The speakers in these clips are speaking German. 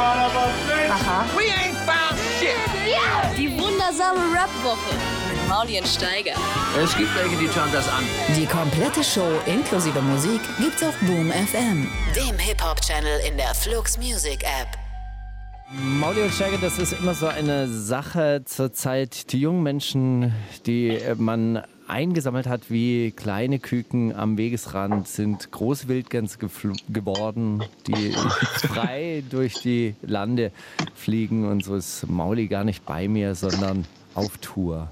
Aha. We ain't found shit. Die wundersame Rap-Woche mit Mauli und Steiger. Es gibt welche, die schauen das an. Die komplette Show inklusive Musik gibt's auf Boom FM, dem Hip-Hop-Channel in der Flux Music App. Mauli und Steiger, das ist immer so eine Sache zur Zeit. Die jungen Menschen, die man eingesammelt hat wie kleine Küken am Wegesrand, sind große Wildgänse geworden, die frei durch die Lande fliegen. Und so ist Mauli gar nicht bei mir, sondern auf Tour.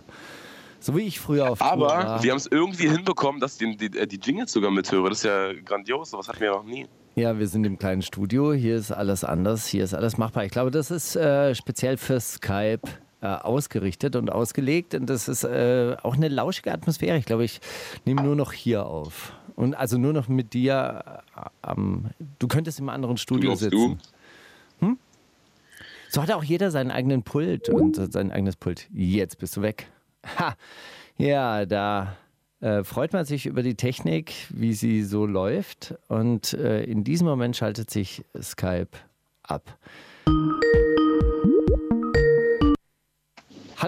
So wie ich früher auf Aber Tour war. wir haben es irgendwie hinbekommen, dass ich die, die, die Jingles sogar mithöre. Das ist ja grandios, sowas hatten wir noch nie. Ja, wir sind im kleinen Studio. Hier ist alles anders. Hier ist alles machbar. Ich glaube, das ist äh, speziell für Skype äh, ausgerichtet und ausgelegt. Und das ist äh, auch eine lauschige Atmosphäre. Ich glaube, ich nehme nur noch hier auf. Und also nur noch mit dir äh, am. du könntest im anderen Studio sitzen. Hm? So hat auch jeder seinen eigenen Pult und äh, sein eigenes Pult. Jetzt bist du weg. Ha! Ja, da äh, freut man sich über die Technik, wie sie so läuft. Und äh, in diesem Moment schaltet sich Skype ab.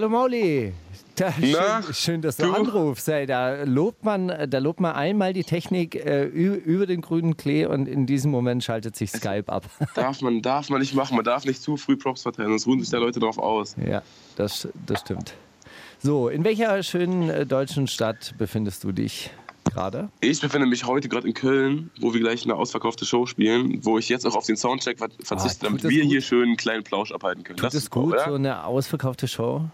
Hallo Mauli. Da, Na, schön, schön, dass du, du? anrufst. Ey, da lobt man, da lobt man einmal die Technik äh, über den grünen Klee und in diesem Moment schaltet sich Skype ab. Darf man, darf man nicht machen. Man darf nicht zu früh Props verteilen, sonst ruhen sich da Leute drauf aus. Ja, das, das stimmt. So, in welcher schönen äh, deutschen Stadt befindest du dich gerade? Ich befinde mich heute gerade in Köln, wo wir gleich eine ausverkaufte Show spielen, wo ich jetzt auch auf den Soundcheck ver- verzichte, Ah, damit wir gut? hier schön einen kleinen Plausch abhalten können. Tut das ist gut, oder? so eine ausverkaufte Show?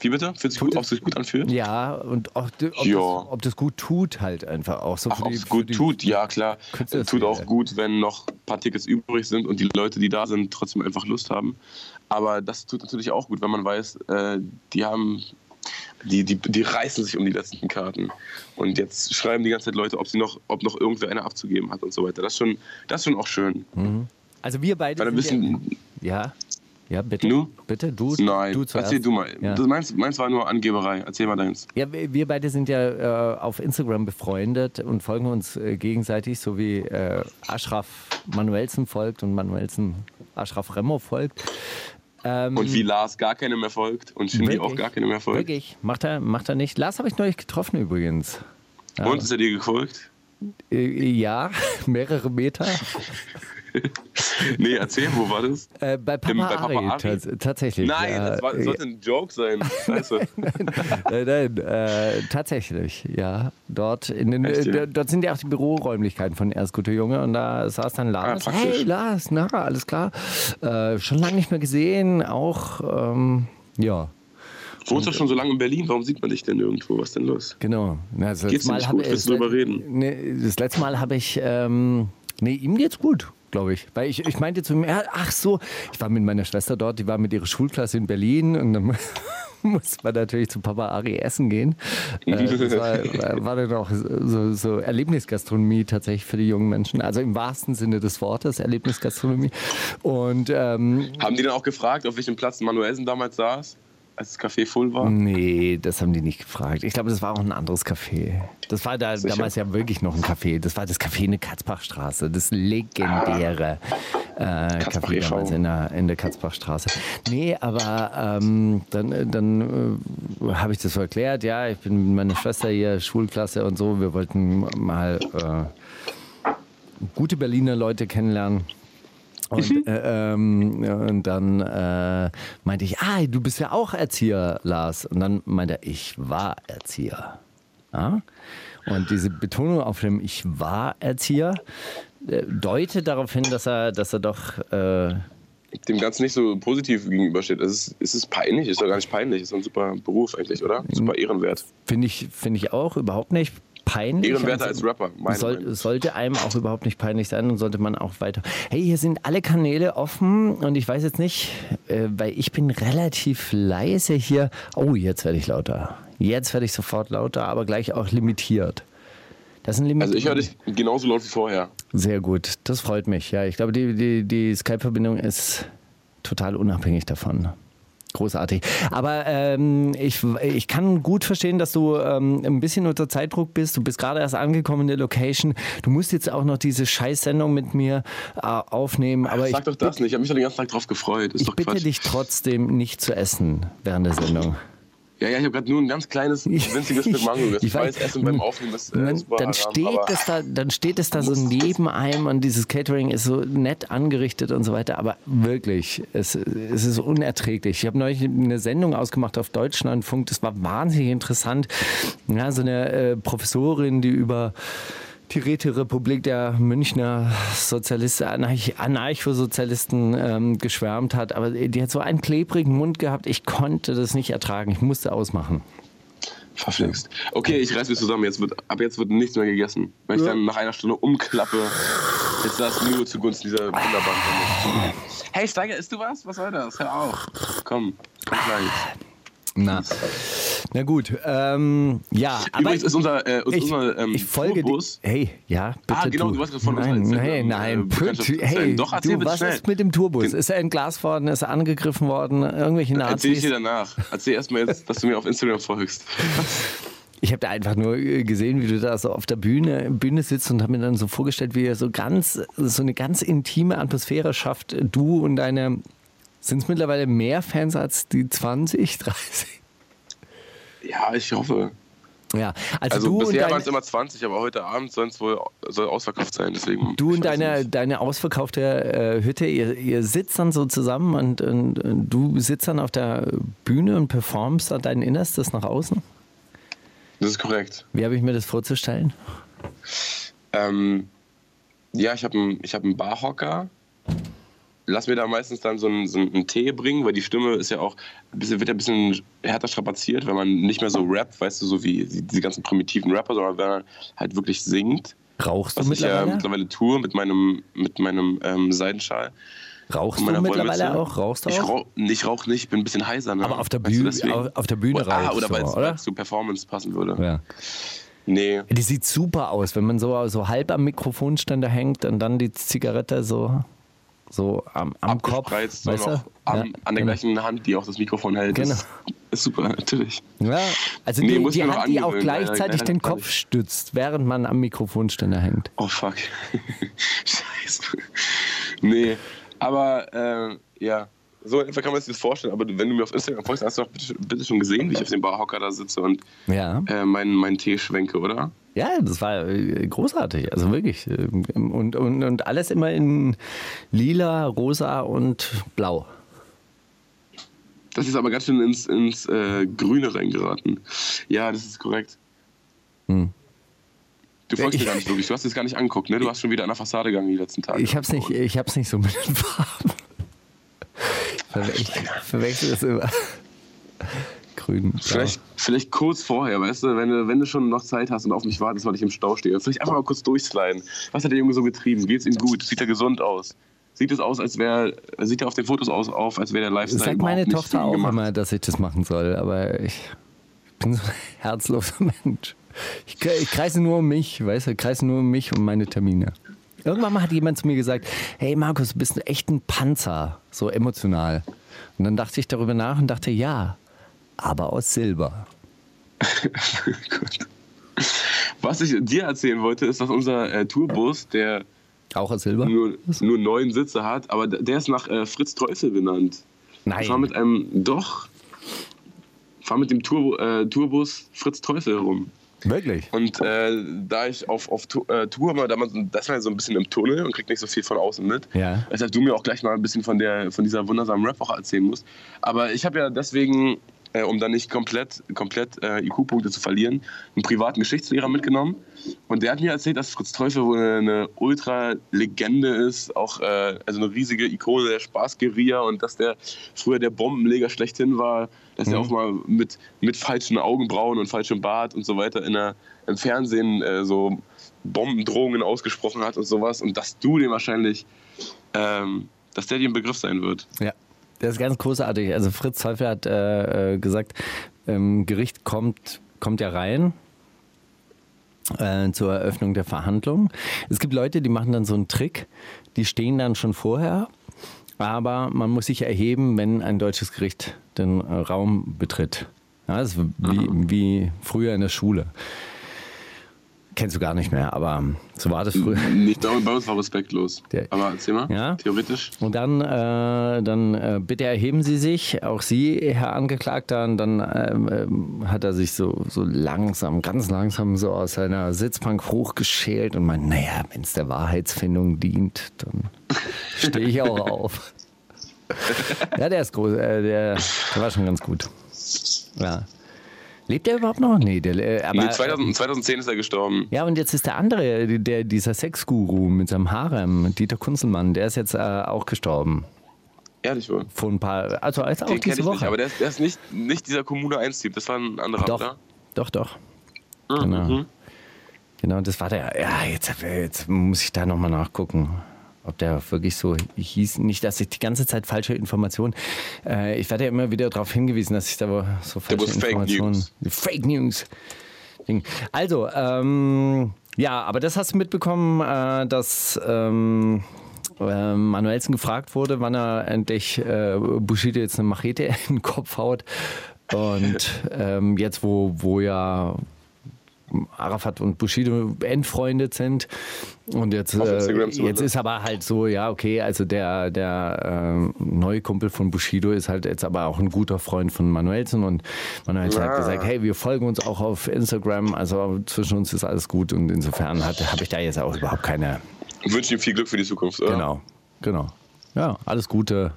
Wie bitte? Fühlt sich gut, ob es sich gut anfühlt? Ja, und auch, ob, Ja. Das, ob das gut tut halt einfach auch so Ach, ob es gut die, tut, ja klar. Künstler- Tut auch gut, wenn noch ein paar Tickets übrig sind und die Leute, die da sind, trotzdem einfach Lust haben. Aber das tut natürlich auch gut, wenn man weiß, äh, die haben, die, die, die reißen sich um die letzten Karten. Und jetzt schreiben die ganze Zeit Leute, ob sie noch, ob noch irgendwer eine abzugeben hat und so weiter. Das ist schon, das ist schon auch schön. Also wir beide Weil ein sind bisschen, ja, ja, ja, bitte, Nu? bitte, du, nein, du zuerst. erzähl du mal. Ja. Das meins, meins war nur Angeberei. Erzähl mal deins. Ja, wir beide sind ja äh, auf Instagram befreundet und folgen uns äh, gegenseitig, so wie äh, Ashraf Manuelsen folgt und Manuelsen Ashraf Remo folgt. Ähm, Und wie Lars gar keine mehr folgt und Shindy auch gar keine mehr folgt. Wirklich? Macht er, macht er nicht? Lars habe ich neulich getroffen übrigens. Und ist er dir gefolgt? Äh, ja, mehrere Meter. Nee, erzähl, wo war das? Äh, bei Papa, Im- bei Papa Ari, Ari? tats- tatsächlich. Nein, ja, das, war, das sollte ein Joke sein. Scheiße. Nein, nein, äh, tatsächlich, ja. Dort, den, Echt, ja? äh, dort sind ja auch die Büroräumlichkeiten von Erst Gute Junge und da saß dann Lars. Ah, hey Lars, na, alles klar. Äh, schon lange nicht mehr gesehen, auch, ähm, ja, Du wohnst doch schon so lange in Berlin, warum sieht man dich denn nirgendwo? Was denn los? genau. Na, das Geht's dir nicht gut? Willst du drüber reden? Nee, das letzte Mal habe ich, ähm, nee, ihm geht's gut. Glaube ich. Weil ich, ich meinte zu ihm, ja, ach so, ich war mit meiner Schwester dort, die war mit ihrer Schulklasse in Berlin und dann muss man natürlich zu Papa Ari essen gehen. Äh, das war, war- war dann auch so, so Erlebnisgastronomie tatsächlich für die jungen Menschen. Also im wahrsten Sinne des Wortes Erlebnisgastronomie. Und ähm, Haben die dann auch gefragt, auf welchem Platz Manuelsen damals saß, als das Café voll war? nee, das haben die nicht gefragt. Ich glaube, das war auch ein anderes Café. Das war da Sicher? damals ja wirklich noch ein Café. Das war das Café in der Katzbachstraße, das legendäre äh, Café Katzbach damals e.V.. in der, in der Katzbachstraße. Nee, aber ähm, dann, dann äh, habe ich das so erklärt. Ja, ich bin mit meiner Schwester hier, Schulklasse und so. Wir wollten mal äh, gute Berliner Leute kennenlernen. Und, äh, ähm, und dann äh, meinte ich, ah, du bist ja auch Erzieher, Lars. Und dann meinte er, ich war Erzieher. Ja? Und diese Betonung auf dem Ich war Erzieher äh, deutet darauf hin, dass er, dass er doch äh, Dem Ganzen nicht so positiv gegenübersteht. Es ist, es ist peinlich, ist doch gar nicht peinlich. Es ist ein super Beruf eigentlich, oder? Super ehrenwert. finde ich, finde ich auch überhaupt nicht peinlich. Ehrenwerter als Rapper, meine soll, sollte einem auch überhaupt nicht peinlich sein und sollte man auch weiter. Hey, hier sind alle Kanäle offen und ich weiß jetzt nicht, äh, weil ich bin relativ leise hier. Oh, jetzt werde ich lauter. Jetzt werde ich sofort lauter, aber gleich auch limitiert. Das ist ein Limit. Also ich höre dich genauso laut wie vorher. Sehr gut, das freut mich. Ja, ich glaube, die, die, die Skype-Verbindung ist total unabhängig davon. Großartig. Aber ähm, ich, ich kann gut verstehen, dass du ähm, ein bisschen unter Zeitdruck bist. Du bist gerade erst angekommen in der Location. Du musst jetzt auch noch diese Scheißsendung mit mir äh, aufnehmen. Aber Sag ich, doch das nicht. Ich habe mich doch den ganzen Tag drauf gefreut. Ist ich bitte Quatsch. dich trotzdem nicht zu essen während der Sendung. Ja, ja, ich habe gerade nur ein ganz kleines, winziges Stück Mango gegessen. Ich weiß. Essen beim Aufnehmen ist äh, dann, super dann, steht es da, dann steht es da so neben einem und dieses Catering ist so nett angerichtet und so weiter. Aber wirklich, es, es ist unerträglich. Ich habe neulich eine Sendung ausgemacht auf Deutschlandfunk. Das war wahnsinnig interessant. Ja, so eine äh, Professorin, die über die Räterepublik der Münchner Sozialisten, Anarch- Anarcho-Sozialisten ähm, geschwärmt hat. Aber die hat so einen klebrigen Mund gehabt. Ich konnte das nicht ertragen. Ich musste ausmachen. verflixt. Okay, ich reiß mich zusammen. Jetzt wird, ab jetzt wird nichts mehr gegessen. Wenn ich dann nach einer Stunde umklappe, ist das nur zugunsten dieser wunderbaren Sendung. Hey, Steiger, isst du was? Was soll das? Hör auf. Komm, komm gleich. Na, na gut, ähm, ja, aber Übrigens ist unser, äh, ist ich, unser ähm, ich folge Tourbus. dir. Hey, ja, bitte Ah, genau, du wolltest von uns Nein, erzählen, nein, ähm, nein, äh, hey, Doch, erzähl du, was schnell. ist mit dem Tourbus? Ist er entglast worden? Ist er angegriffen worden? Irgendwelche Erzähl ich Nazis? dir danach. Erzähl erstmal jetzt, dass du mir auf Instagram folgst. Ich habe da einfach nur äh, gesehen, wie du da so auf der Bühne, Bühne sitzt und habe mir dann so vorgestellt, wie er so ganz, so eine ganz intime Atmosphäre schafft. Du und deine, sind es mittlerweile mehr Fans als die 20, 30? Ja, ich hoffe. Ja, also, Also du bisher waren es immer 20, aber heute Abend soll es wohl soll ausverkauft sein. Deswegen, Du und deine, nicht. deine ausverkaufte äh, Hütte, ihr, ihr sitzt dann so zusammen und, und, und du sitzt dann auf der Bühne und performst dann dein Innerstes nach außen. Das ist korrekt. Wie habe ich mir das vorzustellen? Ähm, ja, ich habe einen ich hab einen Barhocker. Lass mir da meistens dann so einen, so einen Tee bringen, weil die Stimme ist ja auch bisschen, wird ja ein bisschen härter strapaziert, wenn man nicht mehr so rappt, weißt du, so wie die, diese ganzen primitiven Rapper, sondern wenn man halt wirklich singt. Rauchst du Was ich ja mittlerweile? mittlerweile tue mit meinem, mit meinem ähm, Seidenschal. Rauchst du mittlerweile auch? Rauchst du Ich auch? rauche ich rauch nicht, ich bin ein bisschen heiser. Ne? Aber auf der Weißt du, Bühne- auf- auf der Bühne Ah, rauchst oder weil es zu Performance passen würde. Ja. Nee. Die sieht super aus, wenn man so, so halb am Mikrofonständer hängt und dann die Zigarette so, so am, am Kopf. weißt noch du? am, Ja, an der genau. gleichen Hand, die auch das Mikrofon hält. Genau. Ist, ist super, natürlich. Ja, also Nee, die, muss die Hand, die auch gleichzeitig den Kopf stützt, während man am Mikrofonständer hängt. Oh fuck. Scheiße. Nee, aber äh, ja, so etwa kann man sich das vorstellen. Aber wenn du mir auf Instagram folgst, hast du doch bitte, bitte schon gesehen, wie ich auf dem Barhocker da sitze und Ja. äh, meinen meinen Tee schwenke, oder? Ja, das war äh, großartig, also wirklich. ähm, Und, und, und alles immer in lila, rosa und blau. Das ist aber ganz schön ins, ins äh, Grüne reingeraten. Ja, das ist korrekt. Hm. Du folgst mir gar nicht wirklich. Du hast es gar nicht angeguckt, ne? Du hast schon wieder an der Fassade gegangen die letzten Tage. Ich hab's nicht, ich hab's nicht so mit den Farben. Ich verwechsel das immer. Grün. Vielleicht, vielleicht kurz vorher, weißt du, wenn du, wenn du schon noch Zeit hast und auf mich wartest, weil ich im Stau stehe. Vielleicht einfach mal kurz durchsliden. Was hat der Junge so getrieben? Geht's ihm gut? Sieht er gesund aus? Sieht es aus, als wäre, sieht er auf den Fotos aus, auf, als wäre der Lifestyle Das sagt meine Tochter auch gemacht? immer, dass ich das machen soll, aber ich bin so ein herzloser Mensch. Ich, ich kreise nur um mich, weißt du, ich kreise nur um mich und meine Termine. Irgendwann mal hat jemand zu mir gesagt, hey Markus, du bist echt ein Panzer, so emotional. Und dann dachte ich darüber nach und dachte, ja, aber aus Silber. Gut. Was ich dir erzählen wollte, ist, dass unser äh, Tourbus, der Auch aus Silber? nur, nur neun Sitze hat, aber der ist nach äh, Fritz Teufel benannt. Nein. Ich war mit einem, doch, fahr mit dem Tour, äh, Tourbus Fritz Teufel rum. Wirklich? Und äh, da ich auf, auf äh, Tour mal, da man, das ist man so ein bisschen im Tunnel und kriegt nicht so viel von außen mit. Ja. Weshalb du mir auch gleich mal ein bisschen von, der, von dieser wundersamen Rap-Woche erzählen musst. Aber ich habe ja deswegen, äh, um dann nicht komplett, komplett äh, IQ-Punkte zu verlieren, einen privaten Geschichtslehrer mitgenommen. Und der hat mir erzählt, dass Fritz Teufel wohl eine Ultra-Legende ist, auch äh, also eine riesige Ikone der Spaßgeria und dass der früher der Bombenleger schlechthin war, dass er auch mal mit, mit falschen Augenbrauen und falschem Bart und so weiter in der, im Fernsehen äh, so Bombendrohungen ausgesprochen hat und sowas und dass du den wahrscheinlich, ähm, dass der dir ein Begriff sein wird. Ja, das ist ganz großartig. Also Fritz Teufel hat äh, äh, gesagt, ähm, Gericht kommt, kommt ja rein äh, zur Eröffnung der Verhandlung. Es gibt Leute, die machen dann so einen Trick, die stehen dann schon vorher aber man muss sich erheben, wenn ein deutsches Gericht den äh, Raum betritt. Ja, das ist wie, wie früher in der Schule. Kennst du gar nicht mehr, aber so war das früher. Nicht, bei uns war respektlos. Aber erzähl mal, Ja? theoretisch. Und dann, äh, dann äh, bitte erheben Sie sich, auch Sie, Herr Angeklagter. Und dann ähm, ähm, hat er sich so, so langsam, ganz langsam so aus seiner Sitzbank hochgeschält und meint, naja, wenn es der Wahrheitsfindung dient, dann stehe ich auch auf. ja, der ist groß, äh, der, der war schon ganz gut. Ja. Lebt er überhaupt noch? Nee, der, äh, aber, Nee, 2000, 2010 ist er gestorben. ja, und jetzt ist der andere, der, dieser Sexguru mit seinem Harem, Dieter Kunzelmann, der ist jetzt äh, auch gestorben. Ehrlich wohl. Vor ein paar, also als auch diese ich Woche. nicht, aber der ist, der ist nicht, nicht dieser Kommune 1-Typ. Das war ein anderer, doch, oder? doch, doch. Mhm. Genau. Genau, das war der. Ja, jetzt, jetzt muss ich da nochmal nachgucken, ob der wirklich so hieß. Nicht, dass ich die ganze Zeit falsche Informationen. Äh, ich werde ja immer wieder darauf hingewiesen, dass ich da so falsche was Fake Informationen. News. Fake News. Also, ähm, ja, aber das hast du mitbekommen, äh, dass. Ähm, äh, Manuelsen gefragt wurde, wann er endlich äh, Bushido jetzt eine Machete in den Kopf haut. Und ähm, jetzt, wo, wo ja Arafat und Bushido entfreundet sind. Und jetzt, äh, jetzt ist aber halt so, ja, okay, also der, der äh, neue Kumpel von Bushido ist halt jetzt aber auch ein guter Freund von Manuelsen und Manuelsen hat Ja. gesagt, hey, wir folgen uns auch auf Instagram, also zwischen uns ist alles gut und insofern habe ich da jetzt auch überhaupt keine, Und wünsche ihm viel Glück für die Zukunft. Oder? genau, genau. Ja, alles Gute.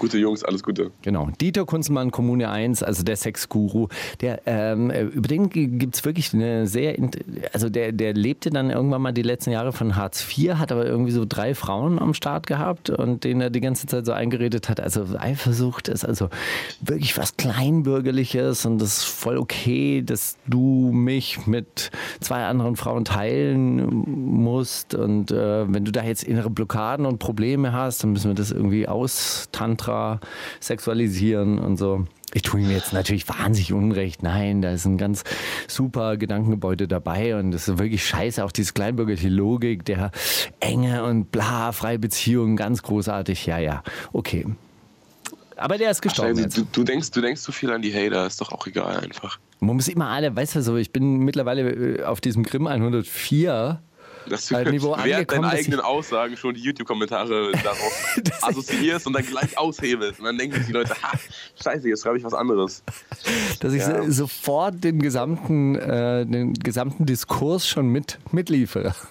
Gute Jungs, alles Gute. Genau. Dieter Kunzelmann, Kommune 1, also der Sexguru, der, ähm, über den gibt es wirklich eine sehr, also der, der lebte dann irgendwann mal die letzten Jahre von Hartz IV, hat aber irgendwie so drei Frauen am Start gehabt und denen er die ganze Zeit so eingeredet hat, also Eifersucht ist also wirklich was Kleinbürgerliches und das ist voll okay, dass du mich mit zwei anderen Frauen teilen musst und äh, wenn du da jetzt innere Blockaden und Probleme hast, dann müssen wir das irgendwie austantra sexualisieren und so. Ich tue ihm jetzt natürlich wahnsinnig unrecht. Nein, da ist ein ganz super Gedankengebäude dabei und das ist wirklich scheiße. Auch diese kleinbürgerliche Logik der Enge und bla, freie Beziehungen, ganz großartig. Ja, ja, okay. Aber der ist gestorben jetzt. du, du, denkst, du denkst zu viel an die Hater, ist doch auch egal einfach. Man muss immer alle, weißt du so, ich bin mittlerweile äh, auf diesem Grimm 104. Dass du Bei Niveau während angekommen, deinen eigenen Aussagen schon die YouTube-Kommentare darauf assoziierst und dann gleich aushebelst. Und dann denken sich die Leute, ha, scheiße, jetzt schreibe ich was anderes. dass ich Ja. so, sofort den gesamten, äh, den gesamten Diskurs schon mit, mitliefere.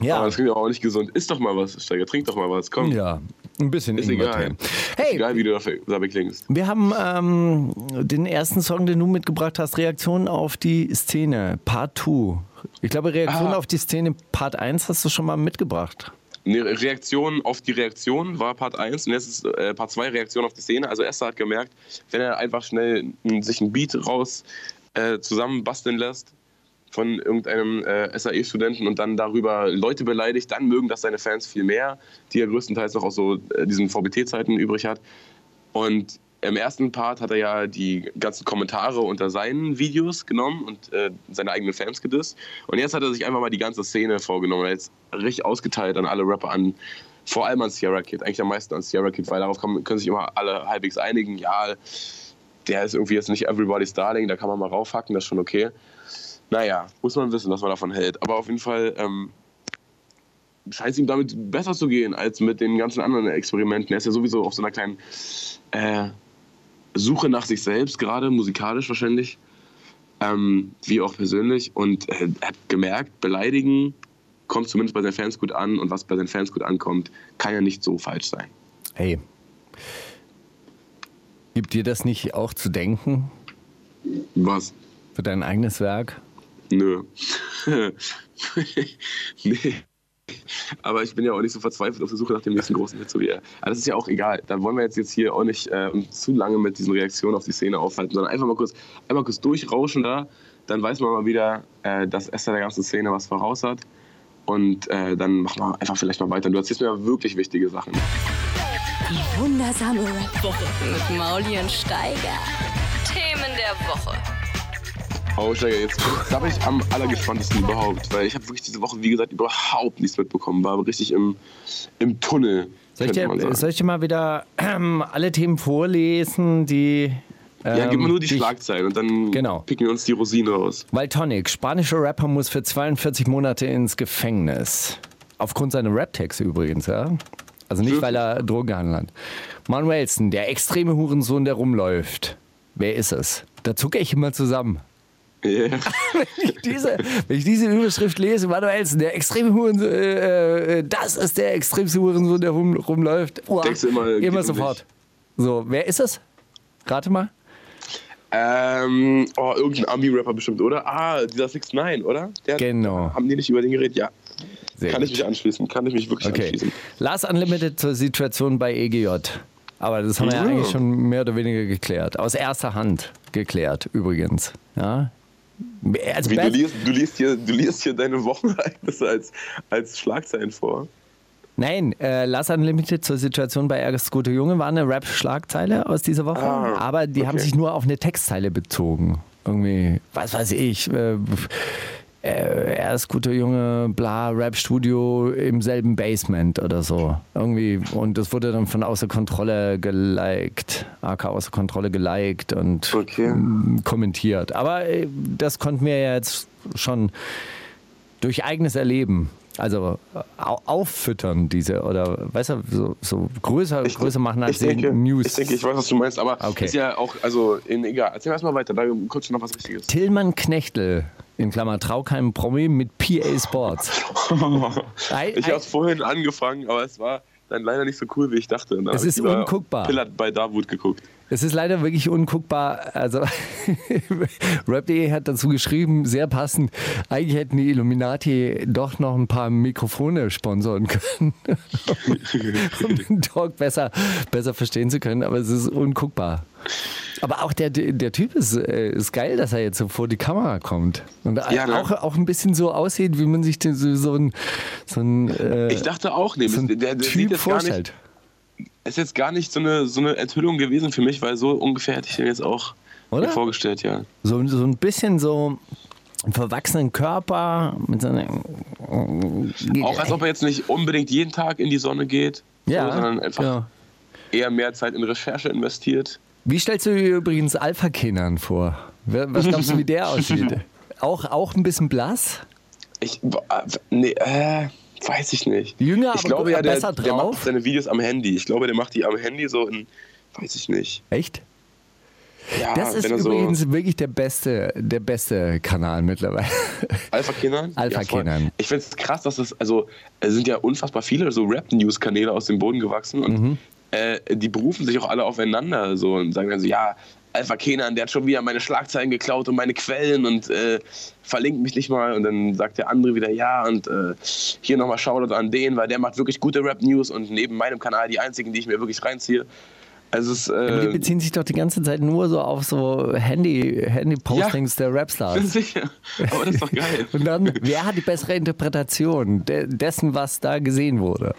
Aber ja, das klingt aber auch nicht gesund. Ist doch mal was, Steiger, trink doch mal was, komm. ja, ein bisschen Ist Ingwer egal. Tee. Ist Hey, egal, wie du dafür, dabei klingst. wir haben ähm, den ersten Song, den du mitgebracht hast, Reaktion auf die Szene, Part 2. Ich glaube, Reaktion Ah. auf die Szene, Part 1 hast du schon mal mitgebracht. Eine Reaktion auf die Reaktion war Part 1 und jetzt ist äh, Part 2 Reaktion auf die Szene. Also Esther hat gemerkt, wenn er einfach schnell sich ein Beat raus äh, zusammen basteln lässt von irgendeinem äh, SAE-Studenten und dann darüber Leute beleidigt, dann mögen das seine Fans viel mehr, die er größtenteils noch aus so äh, diesen VBT-Zeiten übrig hat. Und im ersten Part hat er ja die ganzen Kommentare unter seinen Videos genommen und äh, seine eigenen Fans gedisst. Und jetzt hat er sich einfach mal die ganze Szene vorgenommen. Er hat jetzt richtig ausgeteilt an alle Rapper, an vor allem an Sierra Kid, eigentlich am meisten an Sierra Kid, weil darauf kann, können sich immer alle halbwegs einigen. Ja, der ist irgendwie jetzt nicht Everybody's Darling, da kann man mal raufhacken, das ist schon okay. Naja, muss man wissen, was man davon hält. Aber auf jeden Fall ähm, scheint es ihm damit besser zu gehen als mit den ganzen anderen Experimenten. Er ist ja sowieso auf so einer kleinen äh, Suche nach sich selbst, gerade musikalisch wahrscheinlich, ähm, wie auch persönlich. Und äh, er hat gemerkt, beleidigen kommt zumindest bei seinen Fans gut an. Und was bei seinen Fans gut ankommt, kann ja nicht so falsch sein. Hey, gibt dir das nicht auch zu denken Was? für dein eigenes Werk? Nö. nee. Aber ich bin ja auch nicht so verzweifelt auf der Suche nach dem nächsten großen Hit, so wie er. Aber das ist ja auch egal. Da wollen wir jetzt, jetzt hier auch nicht äh, zu lange mit diesen Reaktionen auf die Szene aufhalten, sondern einfach mal kurz, einmal kurz durchrauschen da. Dann weiß man mal wieder, äh, dass Esther der ganzen Szene was voraus hat. Und äh, dann machen wir einfach vielleicht mal weiter. Du erzählst mir ja wirklich wichtige Sachen. Die wundersame Rap-Woche mit Mauli Steiger. Themen der Woche. Oh, Steiger, jetzt da bin ich am allergespanntesten überhaupt, weil ich habe wirklich diese Woche, wie gesagt, überhaupt nichts mitbekommen, war aber richtig im, im Tunnel. Soll ich, dir, soll ich dir mal wieder ähm, alle Themen vorlesen, die. Ähm, ja, gib mir nur die ich- Schlagzeilen und dann Genau. picken wir uns die Rosinen raus. Valtonic, spanischer Rapper, muss für 42 Monate ins Gefängnis. Aufgrund seiner Rap-Texte übrigens, ja. Also nicht, weil er Drogen gehandelt hat. Manuelsen, der extreme Hurensohn, der rumläuft. Wer ist es? Da zucke ich immer zusammen. Yeah. Wenn ich diese, wenn ich diese Überschrift lese, Manuelsen, der extreme Hurensohn, äh, äh, das ist der extremste Hurensohn, der rum, rumläuft. Uah, Denkst du immer, immer um sofort. So, wer ist es? Rate mal. Ähm, oh, irgendein Ami-Rapper bestimmt, oder? Ah, dieser 6 9 oder? Der, Genau. Haben die nicht über den geredet? Ja. Sehr kann gut. ich mich anschließen, kann ich mich wirklich Okay. anschließen. Last Unlimited zur Situation bei EGJ. Aber das haben wir ja Ja. eigentlich schon mehr oder weniger geklärt. Aus erster Hand geklärt, übrigens. Ja? Also Wie, du, liest, du, liest hier, du liest hier deine Wochenereignisse als, als Schlagzeilen vor. Nein, äh, Last Unlimited zur Situation bei Erges Gute Junge war eine Rap-Schlagzeile aus dieser Woche. Ah, aber die haben okay. sich nur auf eine Textzeile bezogen. Irgendwie, was weiß ich. Äh, äh, er ist guter Junge, bla, Rap-Studio im selben Basement oder so. Irgendwie. Und das wurde dann von außer Kontrolle geliked. AK außer Kontrolle geliked und Okay. mm, kommentiert. Aber äh, das konnten wir ja jetzt schon durch eigenes Erleben. Also äh, au- auffüttern diese oder weißt du, so, so größer, größer machen als ich denke, News. Ich denke, ich weiß, was du meinst, aber Okay. ist ja auch, also, in, egal. Erzähl erst mal weiter, da kurz noch was Richtiges. Tillmann Knechtel, in Klammer Traukheim Promi mit PA Sports. Ich habe es vorhin angefangen, aber es war dann leider nicht so cool, wie ich dachte. Und dann Es ist unguckbar. Pillard bei Davut geguckt. Es ist leider wirklich unguckbar. Also Rap.de hat dazu geschrieben, sehr passend, eigentlich hätten die Illuminati doch noch ein paar Mikrofone sponsoren können, um den Talk besser, besser verstehen zu können, aber es ist unguckbar. Aber auch der, der Typ ist, äh, ist geil, dass er jetzt so vor die Kamera kommt. Und Ja, ne? auch, auch ein bisschen so aussieht, wie man sich den, so, so ein, so ein, äh, Ich dachte auch, nee, so der, der Typ gar nicht, vorstellt. ist jetzt gar nicht so eine, so eine Enthüllung gewesen für mich, weil so ungefähr hätte ich den jetzt auch Oder? mir vorgestellt, ja. So, so ein bisschen so einen verwachsenen Körper mit so einer. Auch als ob er jetzt nicht unbedingt jeden Tag in die Sonne geht, ja, so, sondern einfach genau. eher mehr Zeit in Recherche investiert. Wie stellst du dir übrigens Alpha Kenan vor? Was glaubst du, wie der aussieht? Auch, auch ein bisschen blass? Ich, nee, äh, weiß ich nicht. Jünger, ich aber glaube ja, der, besser der drauf? macht seine Videos am Handy. Ich glaube, der macht die am Handy so in, weiß ich nicht. Echt? Ja, Das ist er so übrigens wirklich der beste, der beste Kanal mittlerweile. Alpha Kenan? Alpha ja. Kenan. Ich finde es krass, dass es, also, es sind ja unfassbar viele so Rap-News-Kanäle aus dem Boden gewachsen und Mhm. Äh, die berufen sich auch alle aufeinander so und sagen dann so, ja, Alpha Kenan, der hat schon wieder meine Schlagzeilen geklaut und meine Quellen und äh, verlinkt mich nicht mal. Und dann sagt der andere wieder, ja, und äh, hier nochmal Shoutout an den, weil der macht wirklich gute Rap-News und neben meinem Kanal die einzigen, die ich mir wirklich reinziehe. Also es Aber die äh, beziehen sich doch die ganze Zeit nur so auf so Handy- Handy-Postings der Rapstars. sicher. Aber das ist doch geil. Und dann, wer hat die bessere Interpretation de dessen, was da gesehen wurde?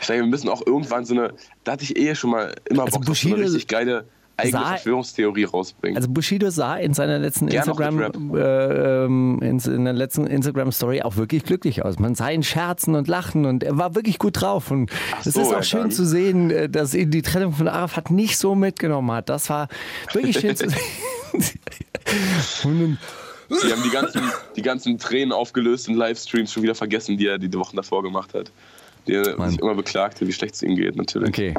Ich denke, wir müssen auch irgendwann so eine, da hatte ich eh schon mal immer Also Bock, auf so eine Bushido richtig geile eigene Verschwörungstheorie rausbringen. Also Bushido sah in seiner letzten Gern Instagram äh, ähm, in, in der letzten Instagram Story auch wirklich glücklich aus. Man sah ihn scherzen und lachen und er war wirklich gut drauf und es so, ist auch schön dann. zu sehen, äh, dass ihn die Trennung von Arafat nicht so mitgenommen hat. Das war wirklich schön zu sehen. Die haben die ganzen, die ganzen Tränen aufgelöst in Livestreams schon wieder vergessen, die er die Wochen davor gemacht hat. Der Mann. sich immer beklagte, wie schlecht es ihm geht, natürlich. okay.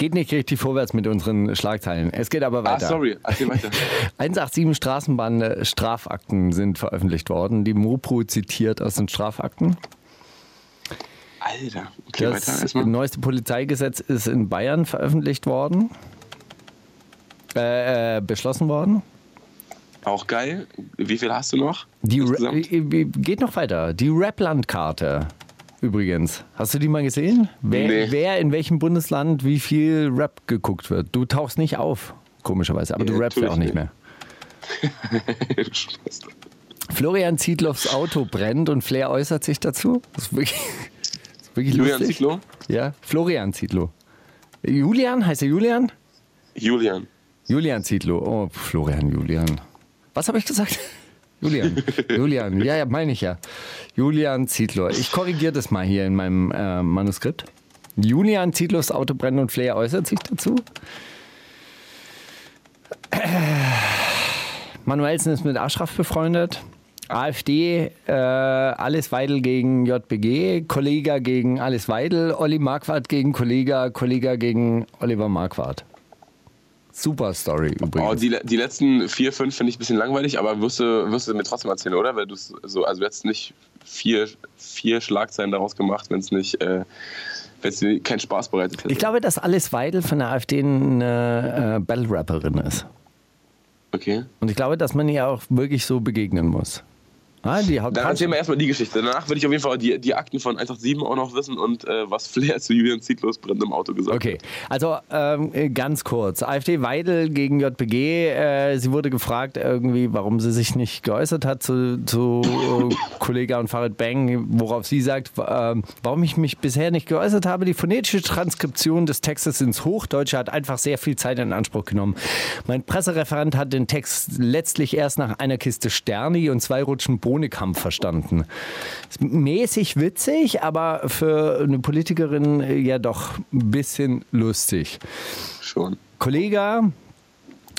Geht nicht richtig vorwärts mit unseren Schlagzeilen. Es geht aber Ah, weiter. sorry, erzähl weiter. 187 Straßenbahn äh, Strafakten sind veröffentlicht worden. Die Mopo zitiert aus den Strafakten. Alter, okay, Das neueste Polizeigesetz ist in Bayern veröffentlicht worden. Äh, äh, beschlossen worden. Auch geil. Wie viel hast du noch? Die Ra insgesamt? äh, geht noch weiter. Die Rap-Landkarte. Übrigens. Hast du die mal gesehen? Wer, Nee. wer in welchem Bundesland wie viel Rap geguckt wird? Du tauchst nicht auf, komischerweise. Aber du Nee, rappst ja auch nicht mehr. Florian Zietloffs Auto brennt und Flair äußert sich dazu. Das ist wirklich, das ist wirklich Julian lustig. Zietlow? Ja, Florian Zietlow. Julian, heißt er Julian? Julian. Julian Zietlow. Oh, Florian Julian. Was habe ich gesagt? Julian. Julian, ja, ja, meine ich ja. Julian Zietlow. Ich korrigiere das mal hier in meinem äh, Manuskript. Julian Zietlows Auto brennen und Flair äußert sich dazu. Äh, Manuelsen ist mit Aschraf befreundet. AfD, äh, Alice Weidel gegen JBG, Kollega gegen Alice Weidel, Olli Marquardt gegen Kollega, Kollega gegen Oliver Marquardt. Super Story übrigens. Oh, die, die letzten vier, fünf finde ich ein bisschen langweilig, aber wirst du, wirst du mir trotzdem erzählen, oder? Weil du so, also du hättest nicht vier, vier Schlagzeilen daraus gemacht, wenn es nicht, äh, wenn es dir keinen Spaß bereitet hätte. ich glaube, dass Alice Weidel von der AfD eine äh, Battle-Rapperin ist. Okay. Und ich glaube, dass man ihr auch wirklich so begegnen muss. Ah, die Dann erzähl mir erstmal die Geschichte. Danach würde ich auf jeden Fall die, die Akten von 187 auch noch wissen und äh, was Flair zu Julian Zietlos brennt im Auto gesagt Okay, also ähm, ganz kurz. AfD Weidel gegen JPG. Äh, sie wurde gefragt irgendwie, warum sie sich nicht geäußert hat zu, zu äh, Kollega und Farid Bang, worauf sie sagt, äh, warum ich mich bisher nicht geäußert habe. Die phonetische Transkription des Textes ins Hochdeutsche hat einfach sehr viel Zeit in Anspruch genommen. Mein Pressereferent hat den Text letztlich erst nach einer Kiste Sterni und zwei Rutschen Bohnenkampf verstanden. Ist mäßig witzig, aber für eine Politikerin äh, ja doch ein bisschen lustig. Schon. Kollege,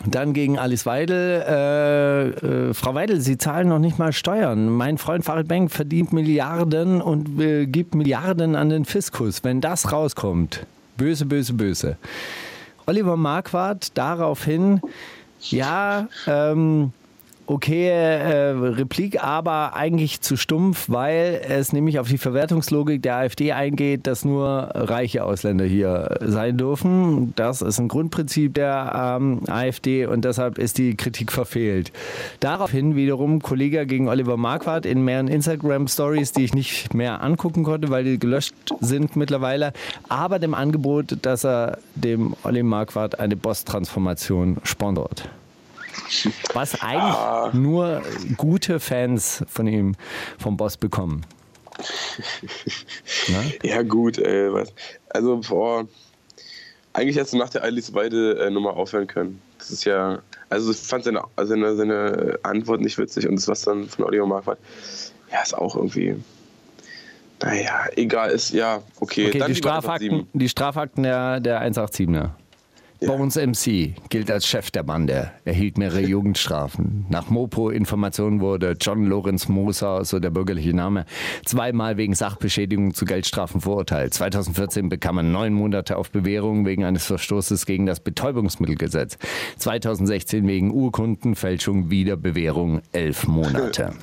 dann gegen Alice Weidel. Äh, äh, Frau Weidel, Sie zahlen noch nicht mal Steuern. Mein Freund Farid Bang verdient Milliarden und äh, gibt Milliarden an den Fiskus. Wenn das rauskommt, böse, böse, böse. Oliver Marquardt daraufhin, ja, ähm, okay, äh, Replik, aber eigentlich zu stumpf, weil es nämlich auf die Verwertungslogik der AfD eingeht, dass nur reiche Ausländer hier sein dürfen. Das ist ein Grundprinzip der ähm, AfD und deshalb ist die Kritik verfehlt. Daraufhin wiederum Kollege gegen Oliver Marquardt in mehreren Instagram-Stories, die ich nicht mehr angucken konnte, weil die gelöscht sind mittlerweile, aber dem Angebot, dass er dem Oliver Marquardt eine Boss-Transformation sponsort. Was eigentlich nur gute Fans von ihm, vom Boss bekommen. Ja, gut, ey, was. Also, boah. Eigentlich hättest du nach der Alice Weide äh, Nummer aufhören können. Das ist ja. Also, ich fand seine, seine, seine Antwort nicht witzig und das, was dann von Oliver Marquardt, ja, ist auch irgendwie. Naja, egal, ist ja, okay. Okay, die Strafakten, die Strafakten der, der 187er. Bones MC gilt als Chef der Bande, erhielt mehrere Jugendstrafen. Nach Mopo-Informationen wurde John Lorenz Moser, so der bürgerliche Name, zweimal wegen Sachbeschädigung zu Geldstrafen verurteilt. 2014 bekam er neun Monate auf Bewährung wegen eines Verstoßes gegen das Betäubungsmittelgesetz. 2016 wegen Urkundenfälschung wieder Bewährung elf Monate.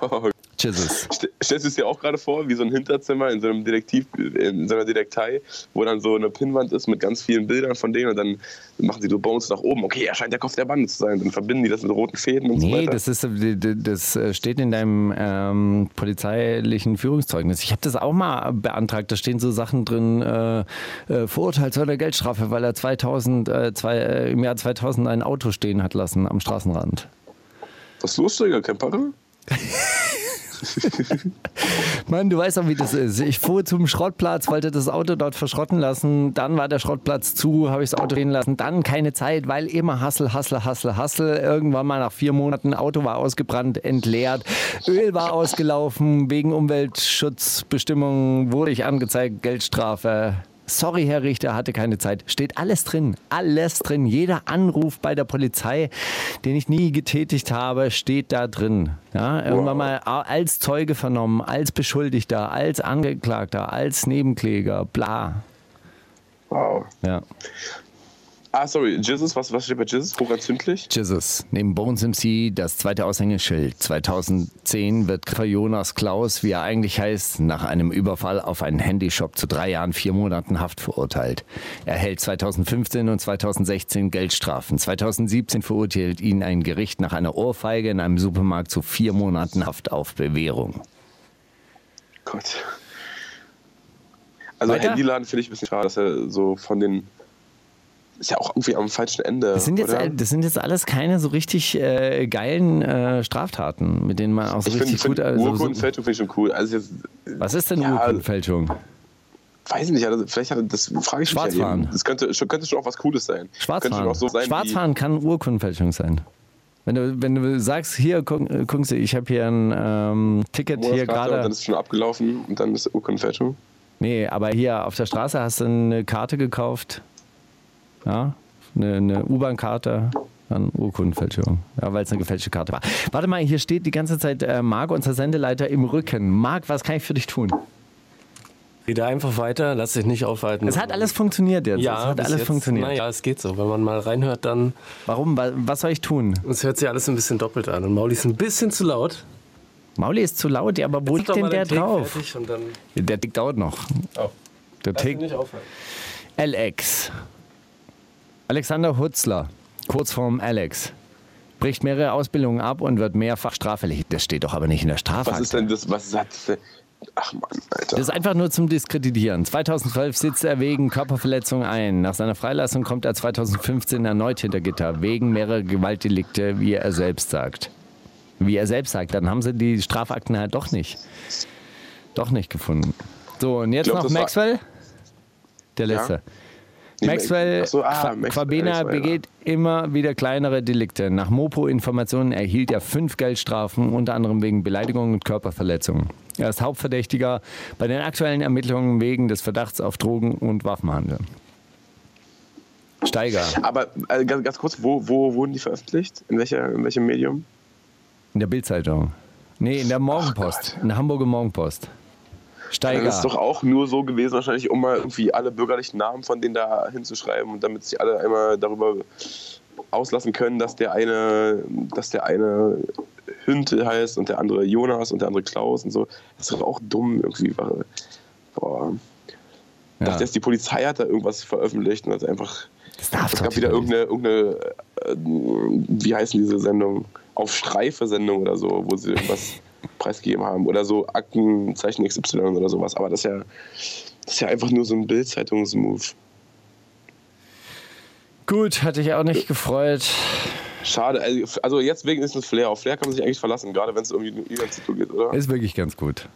Jesus. St- Stellst du es dir auch gerade vor, wie so ein Hinterzimmer in so einem Detektiv, in so einer Detektei, wo dann so eine Pinnwand ist mit ganz vielen Bildern von denen und dann machen sie so Bones nach oben. Okay, er scheint der Kopf der Bande zu sein. Dann verbinden die das mit roten Fäden und so Nee, weiter. das, ist, das äh, steht in deinem ähm, polizeilichen Führungszeugnis. Ich habe das auch mal beantragt. Da stehen so Sachen drin, äh, äh, verurteilt zu einer Geldstrafe, weil er 2000, äh, zwei, äh, im Jahr 2000 ein Auto stehen hat lassen am Straßenrand. Was ist los, Digga? Kein Parre? Mann, du weißt doch, wie das ist. Ich fuhr zum Schrottplatz, wollte das Auto dort verschrotten lassen. Dann war der Schrottplatz zu, habe ich das Auto stehen lassen. Dann keine Zeit, weil immer Hassel, Hassel, Hassel, Hassel. Irgendwann mal nach vier Monaten, Auto war ausgebrannt, entleert. Öl war ausgelaufen. Wegen Umweltschutzbestimmungen wurde ich angezeigt, Geldstrafe. Sorry, Herr Richter, hatte keine Zeit. Steht alles drin. Alles drin. Jeder Anruf bei der Polizei, den ich nie getätigt habe, steht da drin. Ja, irgendwann mal als Zeuge vernommen, als Beschuldigter, als Angeklagter, als Nebenkläger, bla. Wow. Ja. Ah, sorry, Jesus, was, was steht bei Jesus? Hochentzündlich? Jesus, neben Bones MC das zweite Aushängeschild. 2010 wird Jonas Klaus, wie er eigentlich heißt, nach einem Überfall auf einen Handyshop zu drei Jahren, vier Monaten Haft verurteilt. Er erhält 2015 und 2016 Geldstrafen. 2017 verurteilt ihn ein Gericht nach einer Ohrfeige in einem Supermarkt zu vier Monaten Haft auf Bewährung. Gott. Also Weiter? Handyladen finde ich ein bisschen schade, dass er so von den. Ist ja auch irgendwie am falschen Ende. Das sind jetzt, oder? das sind jetzt alles keine so richtig äh, geilen äh, Straftaten, mit denen man auch so ich richtig find gut. Also, so, Urkundenfälschung finde ich schon cool. Also jetzt, was ist denn Ja, Urkundenfälschung? weiß ich nicht, also vielleicht hat das frage ich mich ja. Das könnte, schon- könnte schon auch was Cooles sein. Schwarzfahren. so sein Schwarzfahren kann Urkundenfälschung sein. Wenn du, wenn du sagst, hier, guck, gucken Sie, ich habe hier ein ähm, Ticket hier und dann gerade. ist es schon abgelaufen und dann ist Urkundenfälschung. Nee, aber hier auf der Straße hast du eine Karte gekauft. Ja, eine, eine U-Bahn-Karte. Dann Urkundenfälschung. Ja, weil es eine gefälschte Karte war. Warte mal, hier steht die ganze Zeit äh, Marc, unser Sendeleiter, im Rücken. Marc, was kann ich für dich tun? Rede einfach weiter, lass dich nicht aufhalten. Es hat alles funktioniert jetzt. ja, es hat alles jetzt, funktioniert. Naja, es geht so. Wenn man mal reinhört, dann. Warum? Wa- Was soll ich tun? Es hört sich alles ein bisschen doppelt an. Und Mauli ist ein bisschen zu laut. Mauli ist zu laut, ja, aber wo Jetzt liegt denn der drauf? Der Tick dauert noch. Oh. Der Lass Tick nicht aufhalten. LX. Alexander Hutzler, kurz vorm Alex, bricht mehrere Ausbildungen ab und wird mehrfach straffällig. Das steht doch aber nicht in der Was Strafakte. ist denn das? Was hat das denn? Ach Mann, Alter. Das ist einfach nur zum Diskreditieren. 2012 sitzt er wegen Körperverletzung ein. Nach seiner Freilassung kommt er 2015 erneut hinter Gitter, wegen mehrerer Gewaltdelikte, wie er selbst sagt. Wie er selbst sagt, dann haben sie die Strafakten halt doch nicht. Doch nicht gefunden. So, und jetzt glaub, noch Maxwell. Der letzte. Nee, Maxwell so, ah, Max- Quabena begeht immer wieder kleinere Delikte. Nach Mopo-Informationen erhielt er fünf Geldstrafen, unter anderem wegen Beleidigung und Körperverletzung. Er ist Hauptverdächtiger bei den aktuellen Ermittlungen wegen des Verdachts auf Drogen- und Waffenhandel. Steiger Aber äh, ganz, ganz kurz, wo, wo wurden die veröffentlicht? In, welcher, in welchem Medium? in der Bildzeitung. Nee, in der Morgenpost. In der Hamburger Morgenpost. Steiger. Das ist doch auch nur so gewesen, wahrscheinlich, um mal irgendwie alle bürgerlichen Namen von denen da hinzuschreiben und damit sich alle einmal darüber auslassen können, dass der eine, dass der eine Hünte heißt und der andere Jonas und der andere Klaus und so. Das ist doch auch dumm irgendwie. Boah. Ich ja. dachte jetzt, die Polizei hat da irgendwas veröffentlicht und hat einfach. Das darf Es gab wieder irgendeine, irgendeine äh, wie heißen diese Sendung? Auf Streife-Sendung oder so, wo sie irgendwas preisgegeben haben. Oder so Aktenzeichen XY oder sowas. Aber das ist ja, das ist ja einfach nur so ein Bild-Zeitungs-Move. Gut, hatte ich auch nicht gefreut. Schade. Also- Also jetzt wegen ist es Flair. Auf Flair kann man sich eigentlich verlassen, gerade wenn es irgendwie um Titel geht, oder? Ist wirklich ganz gut.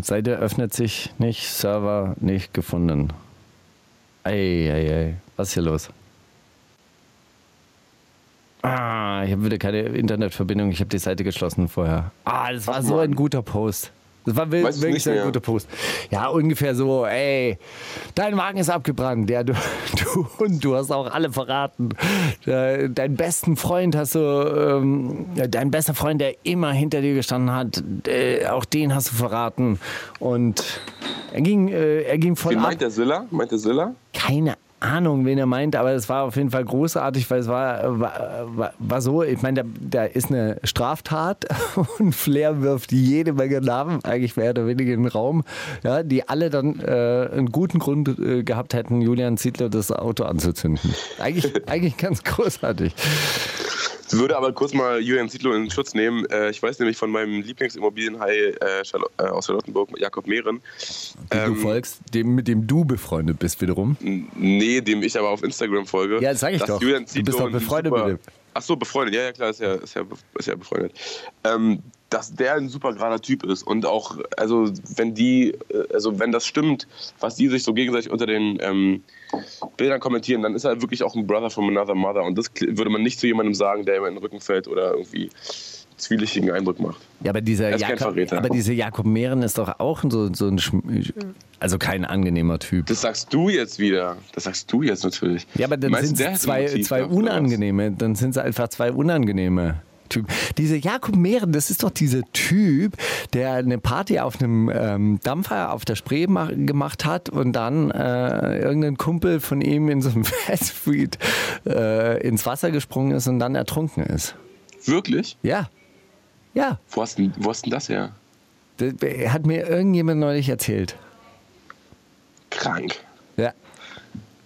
Seite öffnet sich nicht, Server nicht gefunden. Ei, ei, ei. Was ist hier los? Ah, ich habe wieder keine Internetverbindung. Ich habe die Seite geschlossen vorher. Ah, das war so ein guter Post. Das war Weißt wirklich ein guter Post. Ja, ungefähr so, ey, dein Wagen ist abgebrannt. Ja, du, du und du hast auch alle verraten. Deinen besten Freund hast du, ähm, dein bester Freund, der immer hinter dir gestanden hat, äh, auch den hast du verraten. Und er ging, äh, er ging voll Wen ab. meint der Silla? Meint der Silla? Keine Ahnung, wen er meint, aber es war auf jeden Fall großartig, weil es war, war, war, so, ich meine, da, da ist eine Straftat und Flair wirft jede Menge Namen eigentlich mehr oder weniger in den Raum, ja, die alle dann äh, einen guten Grund äh, gehabt hätten, Julian Ziedler das Auto anzuzünden. Eigentlich, eigentlich ganz großartig. Ich würde aber kurz mal Julian Zietlow in Schutz nehmen. Äh, Ich weiß nämlich von meinem Lieblingsimmobilienhai äh, äh, aus Charlottenburg, Jakob Mehren. du Ähm, folgst, dem, mit dem du befreundet bist wiederum. Nee, dem ich aber auf Instagram folge. Ja, das sag ich doch. Julian Du bist doch befreundet mit dem. Ach so, befreundet. Ja, ja, klar, ist ja, ist ja, ist ja befreundet. Ähm, dass der ein super gerader Typ ist und auch, also wenn die, äh, also wenn das stimmt, was die sich so gegenseitig unter den ähm, Bildern kommentieren, dann ist er wirklich auch ein Brother from another mother und das würde man nicht zu jemandem sagen, der ihm in den Rücken fällt oder irgendwie zwielichtigen Eindruck macht. Ja, aber dieser, Er Jakob, aber dieser Jakob Mehren ist doch auch so, so ein, Schm- also kein angenehmer Typ. Das sagst du jetzt wieder. Das sagst du jetzt natürlich. Ja, aber dann sind es zwei, zwei unangenehme, dann sind es einfach zwei unangenehme Typen. Dieser Jakob Mehren, das ist doch dieser Typ, der eine Party auf einem ähm, Dampfer auf der Spree mach, gemacht hat und dann äh, irgendein Kumpel von ihm in so einem Fastfood äh, ins Wasser gesprungen ist und dann ertrunken ist. Wirklich? Ja. Ja, Wo hast, denn, wo hast denn das her? das hat mir irgendjemand neulich erzählt. Krank. Ja.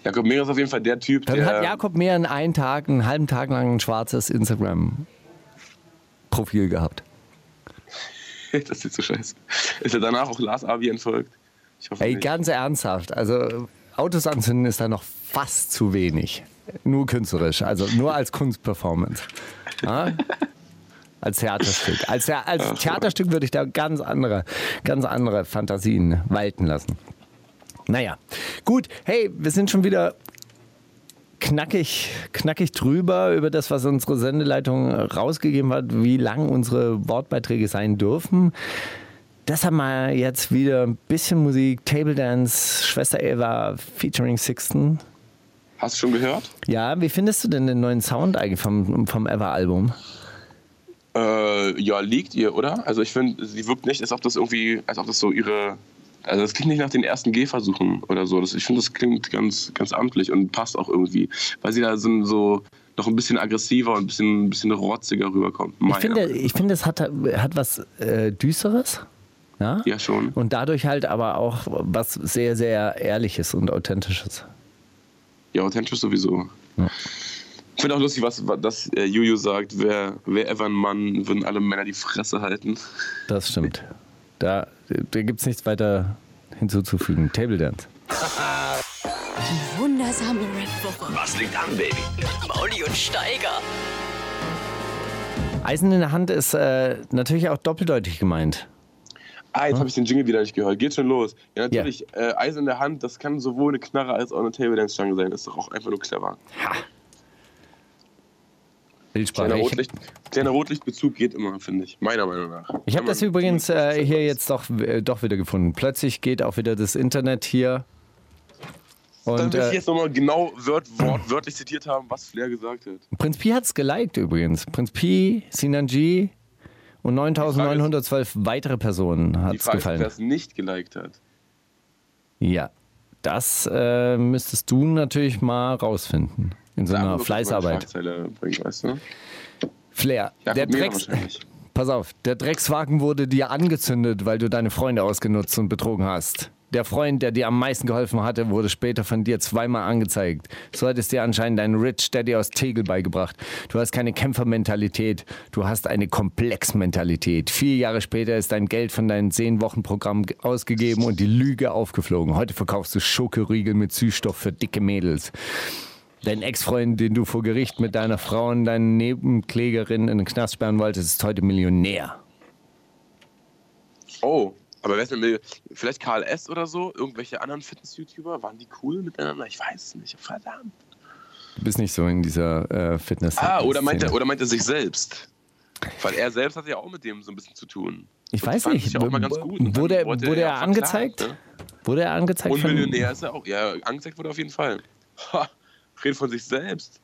Jakob Mehren ist auf jeden Fall der Typ, Dann der. hat Jakob Mehren einen Tag, einen halben Tag lang ein schwarzes Instagram-Profil gehabt. das ist so scheiße. Ist er danach auch Lars Abi entfolgt? Ey, nicht. ganz ernsthaft. Also Autos anzünden ist da noch fast zu wenig. Nur künstlerisch, also nur als Kunstperformance. Ja? Als Theaterstück. Als, als Theaterstück würde ich da ganz andere, ganz andere Fantasien walten lassen. Naja, gut. Hey, wir sind schon wieder knackig, knackig drüber über das, was unsere Sendeleitung rausgegeben hat, wie lang unsere Wortbeiträge sein dürfen. Deshalb mal jetzt wieder ein bisschen Musik, Table Dance, Schwester Eva featuring Sixten. Hast du schon gehört? Ja, wie findest du denn den neuen Sound eigentlich vom, vom Eva-Album? Äh, ja, liegt ihr, oder? Also ich finde, sie wirkt nicht, als ob das irgendwie, als ob das so ihre. Also das klingt nicht nach den ersten Gehversuchen oder so. Das, ich finde, das klingt ganz, ganz amtlich und passt auch irgendwie. Weil sie da so, so noch ein bisschen aggressiver und ein bisschen, ein bisschen rotziger rüberkommt. Ich finde, ich finde, es hat, hat was äh, Düsteres. Ja? Ja, schon. Und dadurch halt aber auch was sehr, sehr Ehrliches und Authentisches. Ja, authentisch sowieso. Ja. Ich finde auch lustig, was, was dass äh, Juju sagt, wer, wer ever ein Mann, würden alle Männer die Fresse halten. Das stimmt. Da, da gibt es nichts weiter hinzuzufügen. Table Dance. Die wundersame Red Woche. Was liegt an, Baby? Mauli und Steiger. Eisen in der Hand ist äh, natürlich auch doppeldeutig gemeint. Ah, jetzt habe ich den Jingle wieder nicht gehört. Geht schon los. Ja, natürlich, äh, Eis in der Hand, das kann sowohl eine Knarre als auch eine Table Dance Stange sein. Das ist doch auch einfach nur clever. Bildsprache. Kleiner, Ich, Rotlicht, kleiner Rotlichtbezug geht immer, finde ich. Meiner Meinung nach. ich habe das übrigens äh, hier jetzt doch, äh, doch wieder gefunden. Plötzlich geht auch wieder das Internet hier. Dann Und will ich äh, jetzt nochmal genau wört, wortwörtlich zitiert haben, was Flair gesagt hat. Prinz Pi hat es geliked übrigens. Prinz Pi, Sinanji und 9912 weitere Personen hat es ist, wer gefallen. es nicht geliked hat. Ja, das äh, müsstest du natürlich mal rausfinden. In so einer Fleißarbeit. Bringen, weißt du? Flair, Ja, der Drecks, pass auf, der Dreckswagen wurde dir angezündet, weil du deine Freunde ausgenutzt und betrogen hast. Der Freund, der dir am meisten geholfen hatte, wurde später von dir zweimal angezeigt. So hat es dir anscheinend dein Rich Daddy aus Tegel beigebracht. Du hast keine Kämpfermentalität, du hast eine Komplexmentalität. Vier Jahre später ist dein Geld von deinem Zehn-Wochen-Programm ge- ausgegeben und die Lüge aufgeflogen. Heute verkaufst du Schokoriegel mit Süßstoff für dicke Mädels. Dein Ex-Freund, den du vor Gericht mit deiner Frau und deiner Nebenklägerin in den Knast sperren wolltest, ist heute Millionär. Oh, aber wer ist denn vielleicht Karl S. oder so? Irgendwelche anderen Fitness-YouTuber? Waren die cool miteinander? Ich weiß es nicht. Verdammt. Du bist nicht so in dieser äh, Fitness. Ah, oder meint, er, oder meint er sich selbst? Weil er selbst hat ja auch mit dem so ein bisschen zu tun. Ich Und weiß nicht. sich auch mal ganz gut. Wurde, wurde er er angezeigt? verklagt, Wurde er angezeigt? Und Millionär ist er auch. Ja, angezeigt wurde er auf jeden Fall. Ha, redet von sich selbst.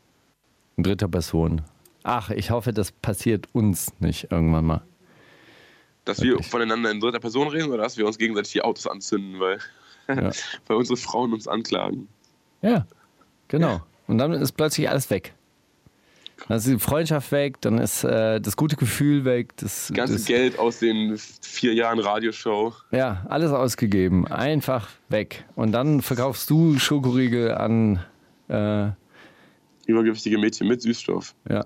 In dritter Person. Ach, ich hoffe, das passiert uns nicht irgendwann mal. Dass wir Wirklich. voneinander in dritter Person reden oder dass wir uns gegenseitig die Autos anzünden, weil, Ja. weil unsere Frauen uns anklagen. Ja, genau. Und dann ist plötzlich alles weg. Dann ist die Freundschaft weg, dann ist äh, das gute Gefühl weg. Das, Das ganze das, Geld aus den vier Jahren Radioshow. Ja, alles ausgegeben. Einfach weg. Und dann verkaufst du Schokoriegel an. Äh, Übergewichtige Mädchen mit Süßstoff. ja.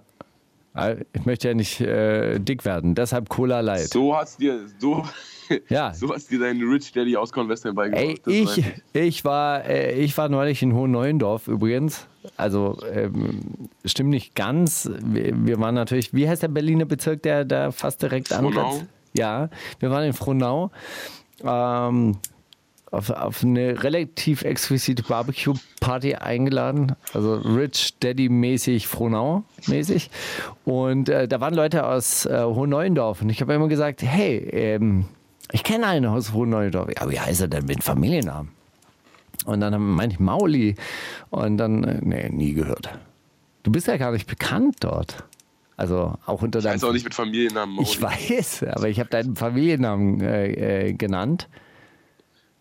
Ich möchte ja nicht äh, dick werden, deshalb Cola Light. So hat's dir, so, Ja. so hat's dir dein Rich Daddy aus Convestern beigebracht. Ey, ich, ich, war, äh, ich war neulich in Hohenneuendorf übrigens. Also ähm, stimmt nicht ganz. Wir, wir waren natürlich, wie heißt der Berliner Bezirk, der da fast direkt Frohnau? Ja, wir waren in Frohnau. Ähm, auf, auf eine relativ exquisite Barbecue-Party eingeladen. Also Rich Daddy-mäßig, Frohnau-mäßig. Und äh, da waren Leute aus äh, Hohenneuendorf. Und ich habe immer gesagt, hey, ähm, ich kenne einen aus Hohenneuendorf. Ja, wie heißt er denn mit Familiennamen? Und dann meinte ich Mauli. Und dann, äh, nee, nie gehört. Du bist ja gar nicht bekannt dort. Also auch unter Ich deinem. weiß auch nicht mit Familiennamen. Mauli. Ich weiß, aber ich habe deinen Familiennamen äh, äh, genannt.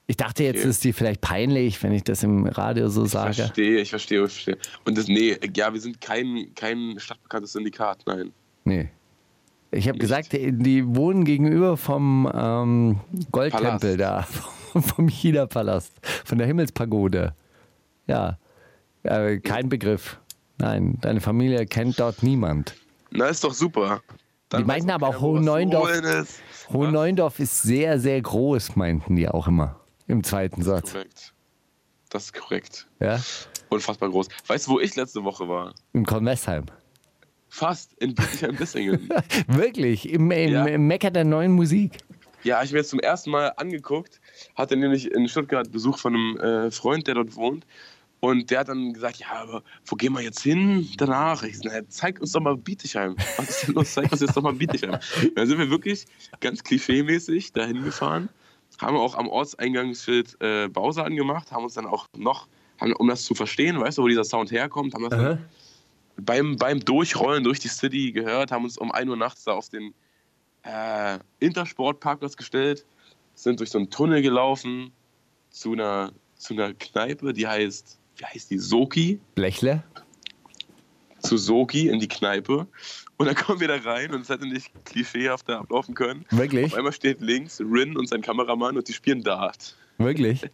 Ich dachte, jetzt Okay. ist dir vielleicht peinlich, wenn ich das im Radio so Ich sage. verstehe, ich verstehe, ich verstehe. Und das, nee, ja, wir sind kein, kein stadtbekanntes Syndikat, nein. Nee. Ich habe gesagt, die, die wohnen gegenüber vom ähm, Goldtempel da, vom China-Palast, von der Himmelspagode. Ja, äh, kein Begriff. Nein, deine Familie kennt dort niemand. Na, ist doch super. Dann Die meinten aber auch Hohenneuendorf- holen ist. Hohenneuendorf ist sehr, sehr groß, meinten die auch immer im zweiten Satz. Korrekt. Das ist korrekt. Ja? Unfassbar groß. Weißt du, wo ich letzte Woche war? In Kornwestheim. Fast in Bietigheim-Bissingen. Wirklich, im, im, Ja. im Mecker der neuen Musik. ja, ich mir jetzt zum ersten Mal angeguckt. Hatte nämlich in Stuttgart Besuch von einem äh, Freund, der dort wohnt. Und der hat dann gesagt, ja, aber wo gehen wir jetzt hin danach? Ich so, na, zeig uns doch mal Bietigheim. Was ist denn los? Zeig uns jetzt doch mal Bietigheim. Dann sind wir wirklich ganz klischeemäßig dahin gefahren, haben auch am Ortseingangsschild äh, Bowser angemacht, haben uns dann auch noch, haben, um das zu verstehen, weißt du, wo dieser Sound herkommt, haben das dann beim, beim Durchrollen durch die City gehört, haben uns um 1 Uhr nachts da auf den äh, Intersportparkplatz gestellt, sind durch so einen Tunnel gelaufen zu einer, zu einer Kneipe, die heißt, wie heißt die? Soki? Blechle? Zu Soki in die Kneipe. Und dann kommen wir da rein und es hätte nicht klischeehafter ablaufen können. Wirklich? Auf einmal steht links Rin und sein Kameramann und die spielen Dart. Wirklich?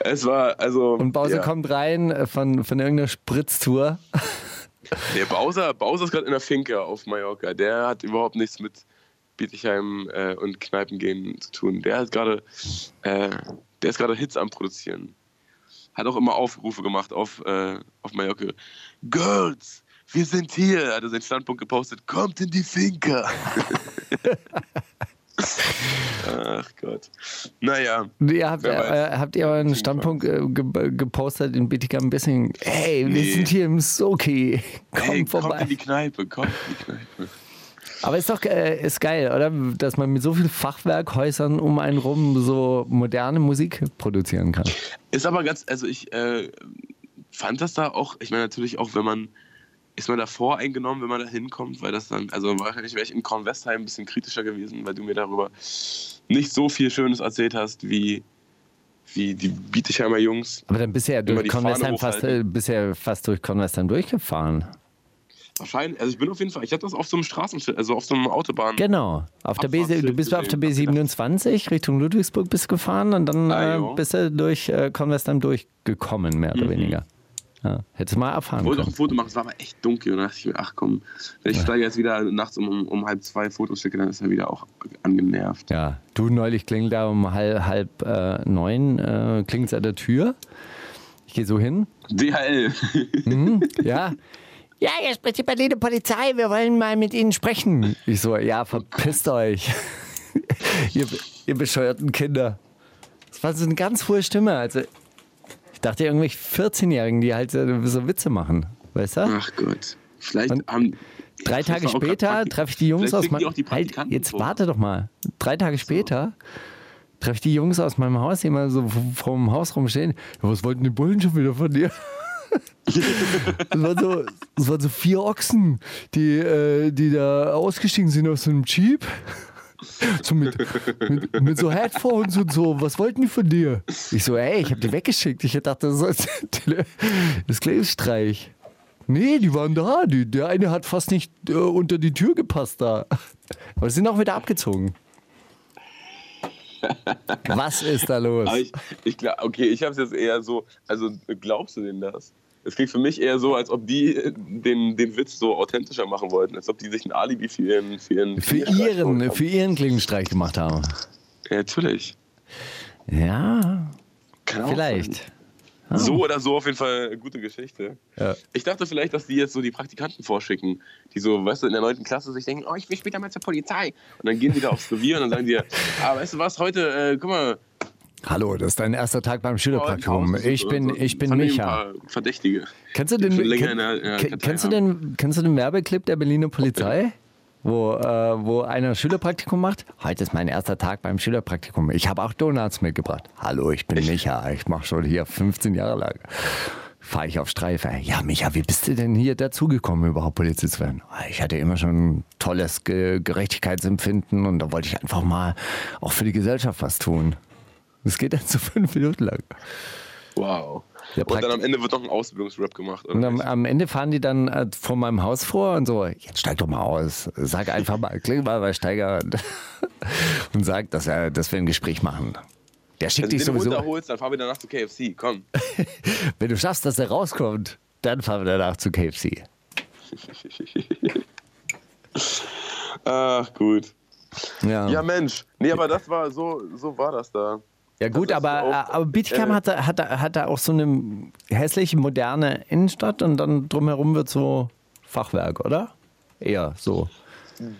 Es war, also. Und Bowser ja. kommt rein äh, von, von irgendeiner Spritztour. Der Bowser, Bowser ist gerade in der Finca auf Mallorca. Der hat überhaupt nichts mit Bietigheim äh, und Kneipengehen zu tun. Der hat gerade, äh, der ist gerade Hits am Produzieren. Hat auch immer Aufrufe gemacht auf, äh, auf Mallorca. Girls, wir sind hier. Hat er seinen Standpunkt gepostet. Kommt in die Finca. Ach Gott. Naja. Ihr habt, äh, habt ihr euren Standpunkt äh, ge gepostet in ein bisschen, hey, wir Nee. sind hier im Soki, komm Hey, kommt vorbei. in die Kneipe, kommt in die Kneipe. Aber ist doch äh, ist geil, oder? Dass man mit so vielen Fachwerkhäusern um einen rum so moderne Musik produzieren kann. Ist aber ganz, also ich äh, fand das da auch, ich meine natürlich auch, wenn man, ist man da voreingenommen, wenn man da hinkommt, weil das dann, also wahrscheinlich wäre ich in Kornwestheim ein bisschen kritischer gewesen, weil du mir darüber nicht so viel Schönes erzählt hast, wie, wie die Bietigheimer Jungs. Aber dann bist du ja durch Convestheim fast, äh, ja fast durch Convestheim durchgefahren. Wahrscheinlich, also ich bin auf jeden Fall, ich hatte das auf so einem Straßenschild, also auf so einem Autobahn. Genau. Auf der B, du bist auf der gesehen. B27 Richtung Ludwigsburg bist gefahren und dann Ah, äh, bist du durch äh, Convestheim durchgekommen, mehr oder Mhm. weniger. Ja, hättest du mal erfahren Ich wollte auch können. ein Foto machen, es war aber echt dunkel. Und da dachte ich mir, ach komm, wenn ich steige jetzt wieder nachts um, um, halb zwei Fotos schicke, dann ist er wieder auch angenervt. Ja, du neulich klingelt da um halb, halb äh, neun, äh, klingelt an der Tür. Ich gehe so hin. DHL. Ja. Ja, hier spricht die Berliner Polizei, wir wollen mal mit Ihnen sprechen. Ich so, ja, verpisst euch. ihr, ihr bescheuerten Kinder. Das war so eine ganz hohe Stimme. Also, ich dachte irgendwelche 14-Jährigen, die halt so, so Witze machen. Weißt du? Ach Gott. Vielleicht Und haben. Drei Tage später treffe ich die Jungs aus meinem halt, Jetzt so. warte doch mal. Drei Tage später treffe ich die Jungs aus meinem Haus, die immer so v- vorm Haus rumstehen. Ja, was wollten die Bullen schon wieder von dir? Es waren, so, waren so vier Ochsen, die, äh, die da ausgestiegen sind aus so einem Jeep. So mit, mit, mit so Headphones und so. Was wollten die von dir? Ich so, ey, ich hab die weggeschickt. Ich dachte, das ist das Klebstreich. Nee, die waren da. Die, der eine hat fast nicht äh, unter die Tür gepasst da. Aber sie sind auch wieder abgezogen. Was ist da los? Aber ich, ich glaub, okay, ich habe es jetzt eher so. Also glaubst du denen das? Es klingt für mich eher so, als ob die den, den Witz so authentischer machen wollten, als ob die sich ein Alibi für ihren für ihren Für ihren, für ihren Klingenstreich gemacht haben. Ja, natürlich. Ja, Kann vielleicht. sein. So oder so auf jeden Fall eine gute Geschichte. Ja. Ich dachte vielleicht, dass die jetzt so die Praktikanten vorschicken, die so, weißt du, in der 9. Klasse sich denken, oh, ich will später mal zur Polizei. Und dann gehen die da aufs Revier und dann sagen die, ah, weißt du was, heute, äh, guck mal, Hallo, das ist dein erster Tag beim Schülerpraktikum. Ich bin, ich bin Micha. Verdächtige. Kennst du den, kenn- kennst, du den, kennst du den Werbeclip der Berliner Polizei? Wo, äh, wo einer Schülerpraktikum macht. Heute ist mein erster Tag beim Schülerpraktikum. Ich habe auch Donuts mitgebracht. Hallo, ich bin Micha. Ich mache schon hier 15 Jahre lang. Fahre ich auf Streife. Ja, Micha, wie bist du denn hier dazugekommen, überhaupt Polizist zu werden? Ich hatte immer schon ein tolles Ge Gerechtigkeitsempfinden und da wollte ich einfach mal auch für die Gesellschaft was tun. Das geht dann so fünf Minuten lang. Wow. Der und dann am Ende wird noch ein Ausbildungsrap gemacht. Und am, am Ende fahren die dann äh, vor meinem Haus vor und so, jetzt steig doch mal aus. Sag einfach mal, kling mal bei Steiger und, und sag, dass, er, dass wir ein Gespräch machen. Der schickt Wenn du dich sowieso. runterholst, dann fahren wir danach zu KFC. Komm. Wenn du schaffst, dass er rauskommt, dann fahren wir danach zu KFC. Ach, gut. Ja, Ja, Mensch. Nee, aber das war so, so war das da. Ja gut, ist aber, auch- aber Bietigheim äh, hat, da- hat, da- hat da auch so eine hässliche, moderne Innenstadt und dann drumherum wird so Fachwerk, oder? Eher so.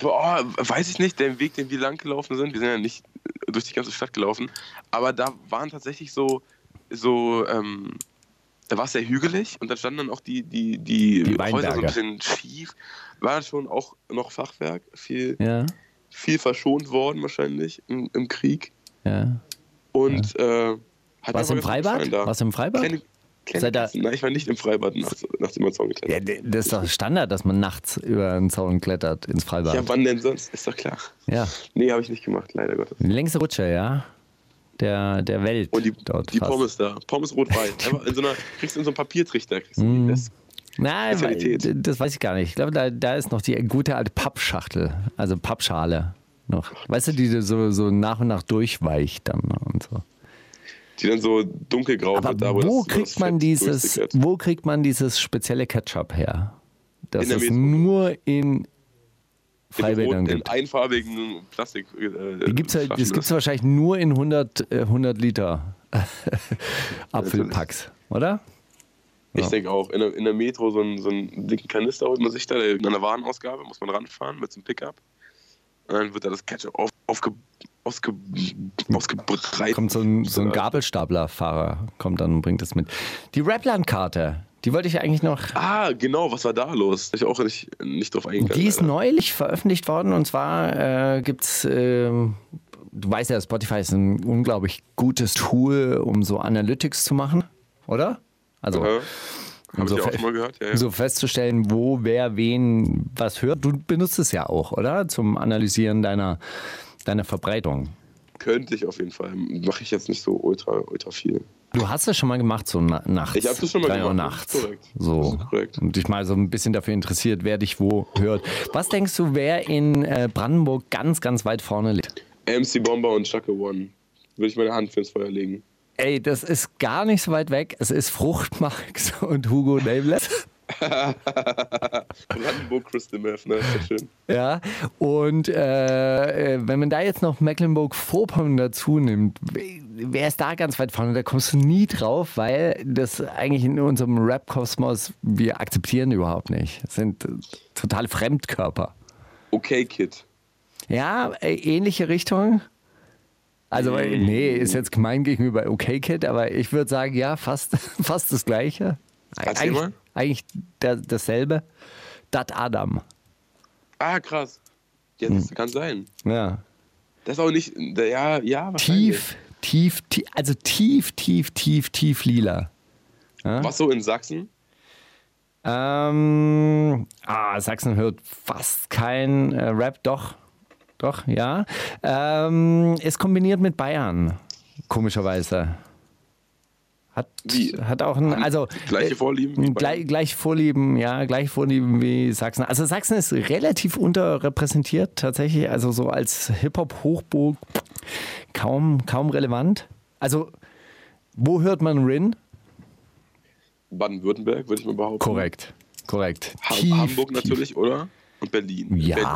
Boah, weiß ich nicht, der Weg, den wir lang gelaufen sind, wir sind ja nicht durch die ganze Stadt gelaufen, aber da waren tatsächlich so so, ähm, da war es sehr hügelig und dann standen dann auch die, die, die, Die Häuser so ein bisschen schief. War schon auch noch Fachwerk, viel, Ja, viel verschont worden wahrscheinlich im, im Krieg. ja. Und äh, hat Warst du im Freibad? Da. Warst du im Freibad? Kleine, kleine Katzen. Nein, ich war nicht im Freibad, nach, nachdem man Zaun Ja, geklettert d- das ist doch Standard, dass man nachts über einen Zaun klettert ins Freibad. Ja, wann denn sonst? Ist doch klar. Ja. Nee, habe ich nicht gemacht, leider Gottes. Die längste Rutsche, ja. Der, der Welt. Und die, dort die fast. Pommes da. Pommes rot-weiß. Einfach in so einer, kriegst du in so einem Papiertrichter. Kriegst du die. Das, Nein, das weiß ich gar nicht. Ich glaube, da, da ist noch die gute alte Pappschachtel, also Pappschale noch. Weißt du, die so, so nach und nach durchweicht dann und so. die dann so dunkelgrau Aber wird. da, wo das, kriegt das man dieses, wo kriegt man dieses spezielle Ketchup her? Das Metro. nur in Freibädern roten, in gibt. einfarbigen Plastik. Äh, Die gibt's halt, das gibt es ist. wahrscheinlich nur in 100, äh, 100 Liter Apfelpacks, oder? Ich Ja. denke auch. In der, in der Metro so einen, so einen dicken Kanister holt man sich da. In einer Warenausgabe muss man ranfahren mit so einem Pickup. Und dann wird da das Ketchup auf, aufge, ausge, ausgebreitet. Kommt so ein, so ein Gabelstaplerfahrer, kommt dann und bringt es mit. Die Rapland-Karte, die wollte ich eigentlich noch. Ah, genau. Was war da los? Ich auch nicht, nicht drauf eingegangen. Die ist neulich veröffentlicht worden und zwar äh, gibt es, ähm, du weißt ja, Spotify ist ein unglaublich gutes Tool, um so Analytics zu machen, oder? Also, Aha. Habe so, ich auch schon mal gehört. Ja, ja. so festzustellen, wo, wer, wen was hört. Du benutzt es ja auch, oder? Zum Analysieren deiner, deiner Verbreitung. Könnte ich auf jeden Fall. Mache ich jetzt nicht so ultra, ultra viel. Du hast das schon mal gemacht, so na nachts. Ich habe das schon mal drei Uhr gemacht. nachts. Das ist korrekt. So. Korrekt. Und dich mal so ein bisschen dafür interessiert, wer dich wo hört. Was denkst du, wer in äh, Brandenburg ganz, ganz weit vorne liegt? MC Bomber und Chaka One. Würde ich meine Hand fürs Feuer legen. Ey, das ist gar nicht so weit weg. Es ist Fruchtmax und Hugo Nameless. Brandenburg Crystal Meth, ne? Ist doch schön. Ja, und äh, äh, wenn man da jetzt noch Mecklenburg-Vorpommern dazu nimmt, wer ist da ganz weit vorne? Da kommst du nie drauf, weil das eigentlich in unserem Rap-Kosmos, wir akzeptieren überhaupt nicht. Das sind äh, totale Fremdkörper. Okay, Kid. Ja, äh, ähnliche Richtung. Also, nee, ist jetzt gemein gegenüber OK Kid, aber ich würde sagen, ja, fast, fast das Gleiche. Erzähl eigentlich mal. eigentlich da, dasselbe. Dat Adam. Ah, krass. Ja, Hm. das kann sein. Ja. Das ist auch nicht. Ja, ja. Tief, tief, tief, also tief, tief, tief, tief lila. Was so in Sachsen? Ähm, ah, Sachsen hört fast kein äh, Rap, doch. Doch, ja. Ähm, ist kombiniert mit Bayern, komischerweise. Hat, Wie? hat auch ein, also Gleiche Vorlieben wie Bayern? gleich, gleich Vorlieben, ja, gleich Vorlieben wie Sachsen. Also Sachsen ist relativ unterrepräsentiert tatsächlich, also so als Hip-Hop-Hochburg kaum, kaum relevant. Also, wo hört man Rin? Baden-Württemberg, würde ich mal behaupten. Korrekt, korrekt. Ha Tief, Hamburg tief. natürlich, oder? Und Berlin. Ja, Berlin-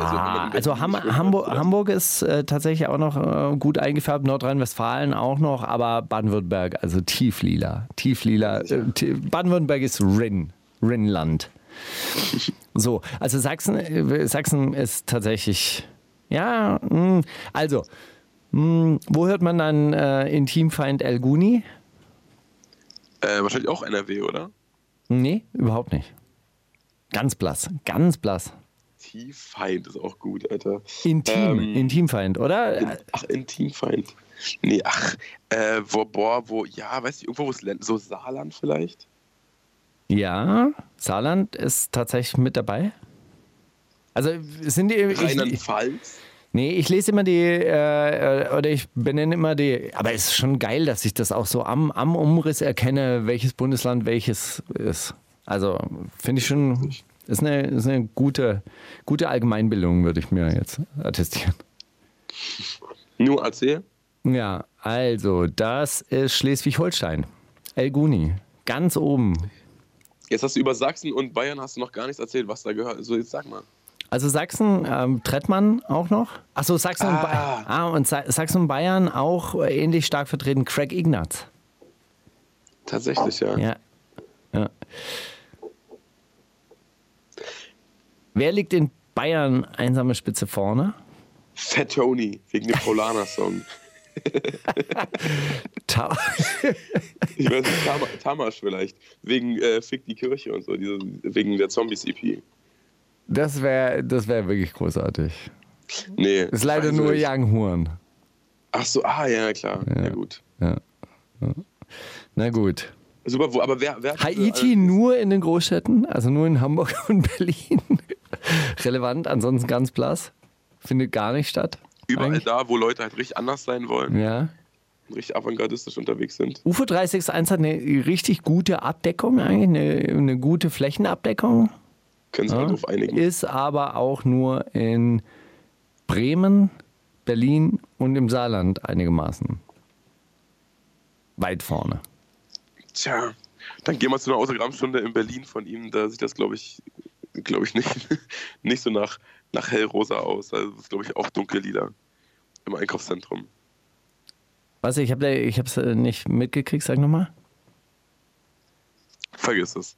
in also, Berlin Ham nicht mehr Hamburg, Hamburg ist äh, tatsächlich auch noch äh, gut eingefärbt, Nordrhein-Westfalen auch noch, aber Baden-Württemberg, also tieflila. Tieflila. Äh, Baden-Württemberg ist Rin, Rinland. So, also Sachsen, äh, Sachsen ist tatsächlich, ja, mh, also, mh, wo hört man dann äh, Intimfeind El Guni? Äh, wahrscheinlich auch NRW, oder? Nee, überhaupt nicht. Ganz blass, ganz blass. Tieffeind ist auch gut, Alter. Intim, Ähm, Intimfeind, oder? Ach, Intimfeind. Nee, ach, äh, wo, boah, wo, ja, weißt du, irgendwo, wo es so Saarland vielleicht? Ja, Saarland ist tatsächlich mit dabei. Also sind die. Ich, Rheinland-Pfalz? nee, ich lese immer die, äh, oder ich benenne immer die. Aber es ist schon geil, dass ich das auch so am, am Umriss erkenne, welches Bundesland welches ist. Also finde ich schon. Ist eine, ist eine gute, gute Allgemeinbildung, würde ich mir jetzt attestieren. Nur erzähl. Ja, also, das ist Schleswig-Holstein. El Guni, ganz oben. Jetzt hast du über Sachsen und Bayern hast du noch gar nichts erzählt, was da gehört. So, jetzt sag mal. Also Sachsen, ähm, Trettmann auch noch. Achso, Sachsen, und ba ah, und Sa Sachsen und Bayern auch äh, ähnlich stark vertreten. Craig Ignatz. Tatsächlich. Ja. ja. Wer liegt in Bayern einsame Spitze vorne? Fat Tony, wegen dem Paulaner-Song. Ta Ich weiß nicht, Tam Tamasch vielleicht. Wegen äh, Fick die Kirche und so, diese, wegen der Zombies-EP. das wäre das wär wirklich großartig. Nee. Ist leider nur nicht. Young Horn. Ach so, ah, ja, klar. Ja, gut. Ja. Ja. Na gut. Super, wo, aber wer, wer diese- Haiti nur in den Großstädten, also nur in Hamburg und Berlin. Relevant, ansonsten ganz blass. Findet gar nicht statt. Überall eigentlich. da, wo Leute halt richtig anders sein wollen, Ja. richtig avantgardistisch unterwegs sind. UFO 361 hat eine richtig gute Abdeckung, eigentlich eine, eine gute Flächenabdeckung. Können sich Ja. halt drauf einigen. Ist aber auch nur in Bremen, Berlin und im Saarland einigermaßen weit vorne. Tja, dann gehen wir zu einer Autogrammstunde in Berlin von ihm. Da sieht das, glaube ich, glaube ich, nicht, nicht so nach, nach hellrosa aus. Also das ist, glaube ich, auch dunkellila im Einkaufszentrum. Was, ich habe ich es nicht mitgekriegt, sag nochmal. Vergiss es.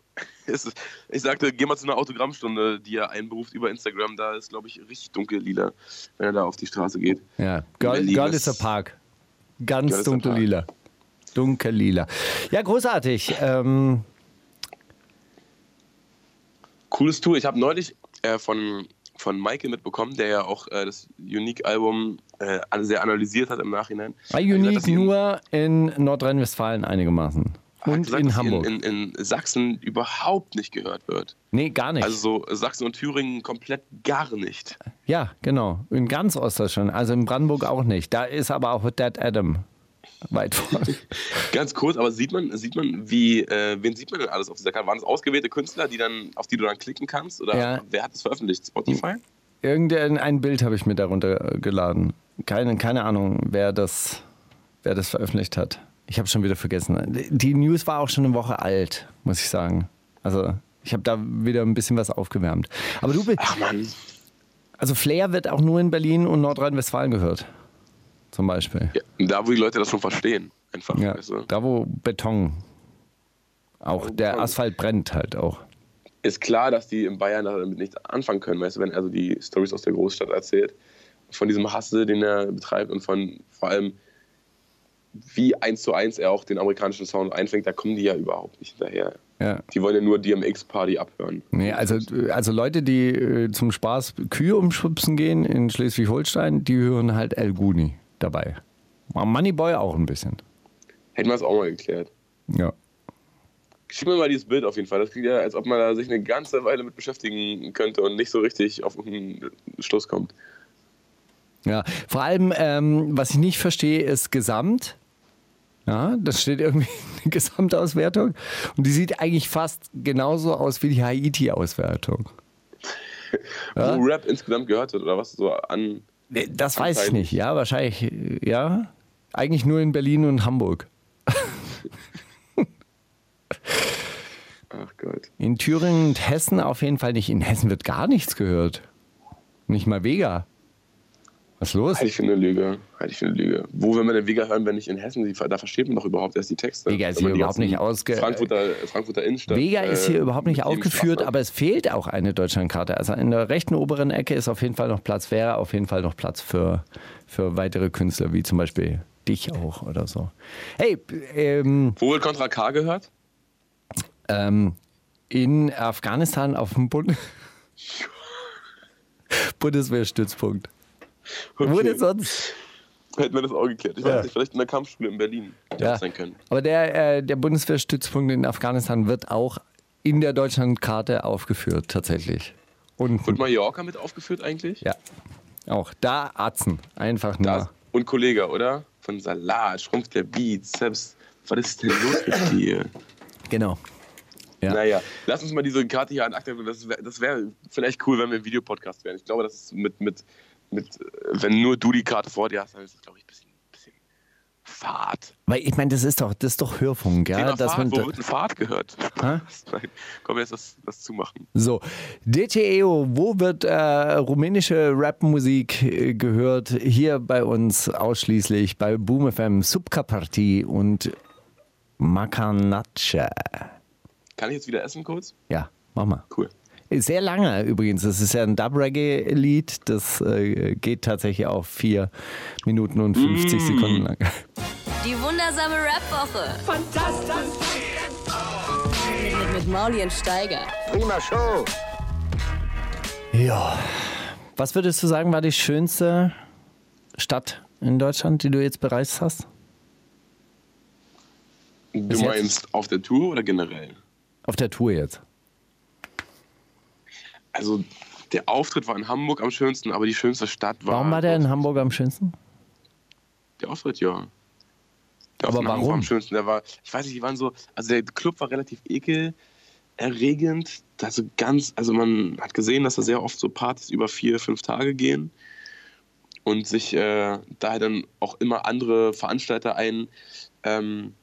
Ich sagte, geh mal zu einer Autogrammstunde, die er einberuft über Instagram. Da ist, glaube ich, richtig dunkellila, wenn er da auf die Straße geht. Ja, Girl, Girl ist- is a Park. Ganz Girl is a dunkel Park. lila. Dunkel lila. Ja, großartig. Ähm, Cooles Tour. Ich habe neulich äh, von, von Michael mitbekommen, der ja auch äh, das Unique-Album äh, sehr analysiert hat im Nachhinein. bei gesagt, Unique in- nur in Nordrhein-Westfalen einigermaßen. Und gesagt, in Hamburg. In, in, in Sachsen überhaupt nicht gehört wird. nee, gar nicht. Also so Sachsen und Thüringen komplett gar nicht. ja, genau. In ganz Ostdeutschland. Also in Brandenburg auch nicht. Da ist aber auch Dead Adam weit vorne. Ganz kurz, aber sieht man, sieht man, wie, äh, wen sieht man denn alles auf dieser Karte? Waren es ausgewählte Künstler, die dann, auf die du dann klicken kannst? Oder Ja. wer hat es veröffentlicht? Spotify? Irgendein ein Bild habe ich mir darunter geladen. Keine, keine Ahnung, wer das, wer das veröffentlicht hat. Ich habe schon wieder vergessen. Die News war auch schon eine Woche alt, muss ich sagen. Also ich habe da wieder ein bisschen was aufgewärmt. Aber du bist, Ach man, also Flair wird auch nur in Berlin und Nordrhein-Westfalen gehört. Zum Beispiel. ja, da wo die Leute das schon verstehen. Einfach, Ja, weißt du? da wo Beton. Auch der Beton. Asphalt brennt halt auch. Ist klar, dass die in Bayern damit nichts anfangen können, weißt du, wenn er so die Stories aus der Großstadt erzählt. Von diesem Hassel, den er betreibt und von vor allem, wie eins zu eins er auch den amerikanischen Sound einfängt, da kommen die ja überhaupt nicht hinterher. Ja. Die wollen ja nur DMX-Party abhören. Nee, also, also Leute, die äh, zum Spaß Kühe umschubsen gehen in Schleswig-Holstein, die hören halt El Guni dabei. Moneyboy auch ein bisschen. Hätten wir es auch mal geklärt. Ja. Schick mir mal dieses Bild auf jeden Fall. Das klingt ja, als ob man da sich eine ganze Weile mit beschäftigen könnte und nicht so richtig auf einen Schluss kommt. ja. Vor allem, ähm, was ich nicht verstehe, ist Gesamt. Ja, das steht irgendwie eine Gesamtauswertung. Und die sieht eigentlich fast genauso aus wie die Haiti-Auswertung. Ja? Wo Rap insgesamt gehört wird oder was so an. Nee, Das weiß ich nicht. Ja, wahrscheinlich, äh, ja. Eigentlich nur in Berlin und Hamburg. Ach Gott. In Thüringen und Hessen auf jeden Fall nicht. In Hessen wird gar nichts gehört. Nicht mal Vega. Was ist los? Halte ich für eine Lüge. Halte ich für eine Lüge. Wo will man denn Vega hören, wenn nicht in Hessen? Da versteht man doch überhaupt erst die Texte. Vega ist hier überhaupt nicht ausge- Frankfurter, Frankfurter Innenstadt. Vega ist hier äh, überhaupt nicht aufgeführt, aber es fehlt auch eine Deutschlandkarte. Also in der rechten oberen Ecke ist auf jeden Fall noch Platz, wäre auf jeden Fall noch Platz für, für weitere Künstler, wie zum Beispiel dich auch oder so. Hey, ähm, Wo wird Contra K gehört? ähm, in Afghanistan auf dem Bund Bundeswehrstützpunkt. Wo Okay. denn sonst? Hätten wir das auch geklärt. Ich Ja. weiß nicht, vielleicht in der Kampfschule in Berlin. Ja. das sein können. Aber der, äh, der Bundeswehrstützpunkt in Afghanistan wird auch in der Deutschlandkarte aufgeführt, tatsächlich. Und Wird Mallorca mit aufgeführt eigentlich? ja, auch da Atzen. Einfach nur. Da ist, und Kollege, oder? Von Salat, schrumpft der Bizeps. Was ist denn los mit dir? Genau. Ja. Naja, lass uns mal diese Karte hier an Akte. Das wäre das wär vielleicht cool, wenn wir ein Videopodcast wären. Ich glaube, das ist mit, mit, mit äh, wenn nur du die Karte vor dir hast, dann ist das, glaube ich, ein bisschen, bisschen Fahrt. Weil ich meine, das ist doch, das ist doch Hörfunk, ja. Thema Dass Fahrt, man, wo wird ein Fahrt gehört? Nein, komm, jetzt das, das zumachen. so, DTEO, wo wird äh, rumänische Rapmusik äh, gehört? Hier bei uns ausschließlich bei Boom FM, Subka Party und Makanace. Kann ich jetzt wieder essen kurz? Ja, mach mal. Cool. Sehr lange übrigens. Das ist ja ein Dub-Reggae-Lied. Das äh, geht tatsächlich auch 4 Minuten und 50 Mm. Sekunden lang. Die wundersame Rap-Woche. Fantastisch. Mit, mit, mit Mauli und Steiger. Ja. Was würdest du sagen, war die schönste Stadt in Deutschland, die du jetzt bereist hast? Du meinst auf der Tour oder generell? Auf der Tour jetzt. Also der Auftritt war in Hamburg am schönsten, aber die schönste Stadt war. Warum war der in Hamburg am schönsten? Der Auftritt, ja. Der Aber Auftritt Hamburg war warum? am schönsten. Der war, ich weiß nicht, die waren so, also der Club war relativ ekelerregend. Also ganz, also man hat gesehen, dass da sehr oft so Partys über vier, fünf Tage gehen und sich äh, daher dann auch immer andere Veranstalter ein, ähm,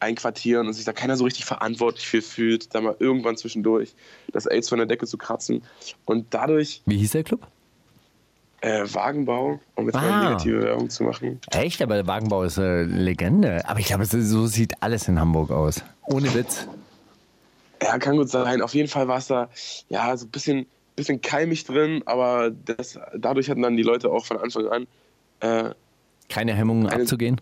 einquartieren und sich da keiner so richtig verantwortlich für fühlt, da mal irgendwann zwischendurch das AIDS von der Decke zu kratzen. Und dadurch Wie hieß der Club? äh, Wagenbau, um jetzt Ah. mal negative Werbung zu machen. Echt, aber der Wagenbau ist eine Legende. Aber ich glaube, so sieht alles in Hamburg aus. Ohne Witz. Ja, kann gut sein. Auf jeden Fall war es da ja so ein bisschen, bisschen keimig drin, aber das, dadurch hatten dann die Leute auch von Anfang an äh, Keine Hemmungen Eine- abzugehen.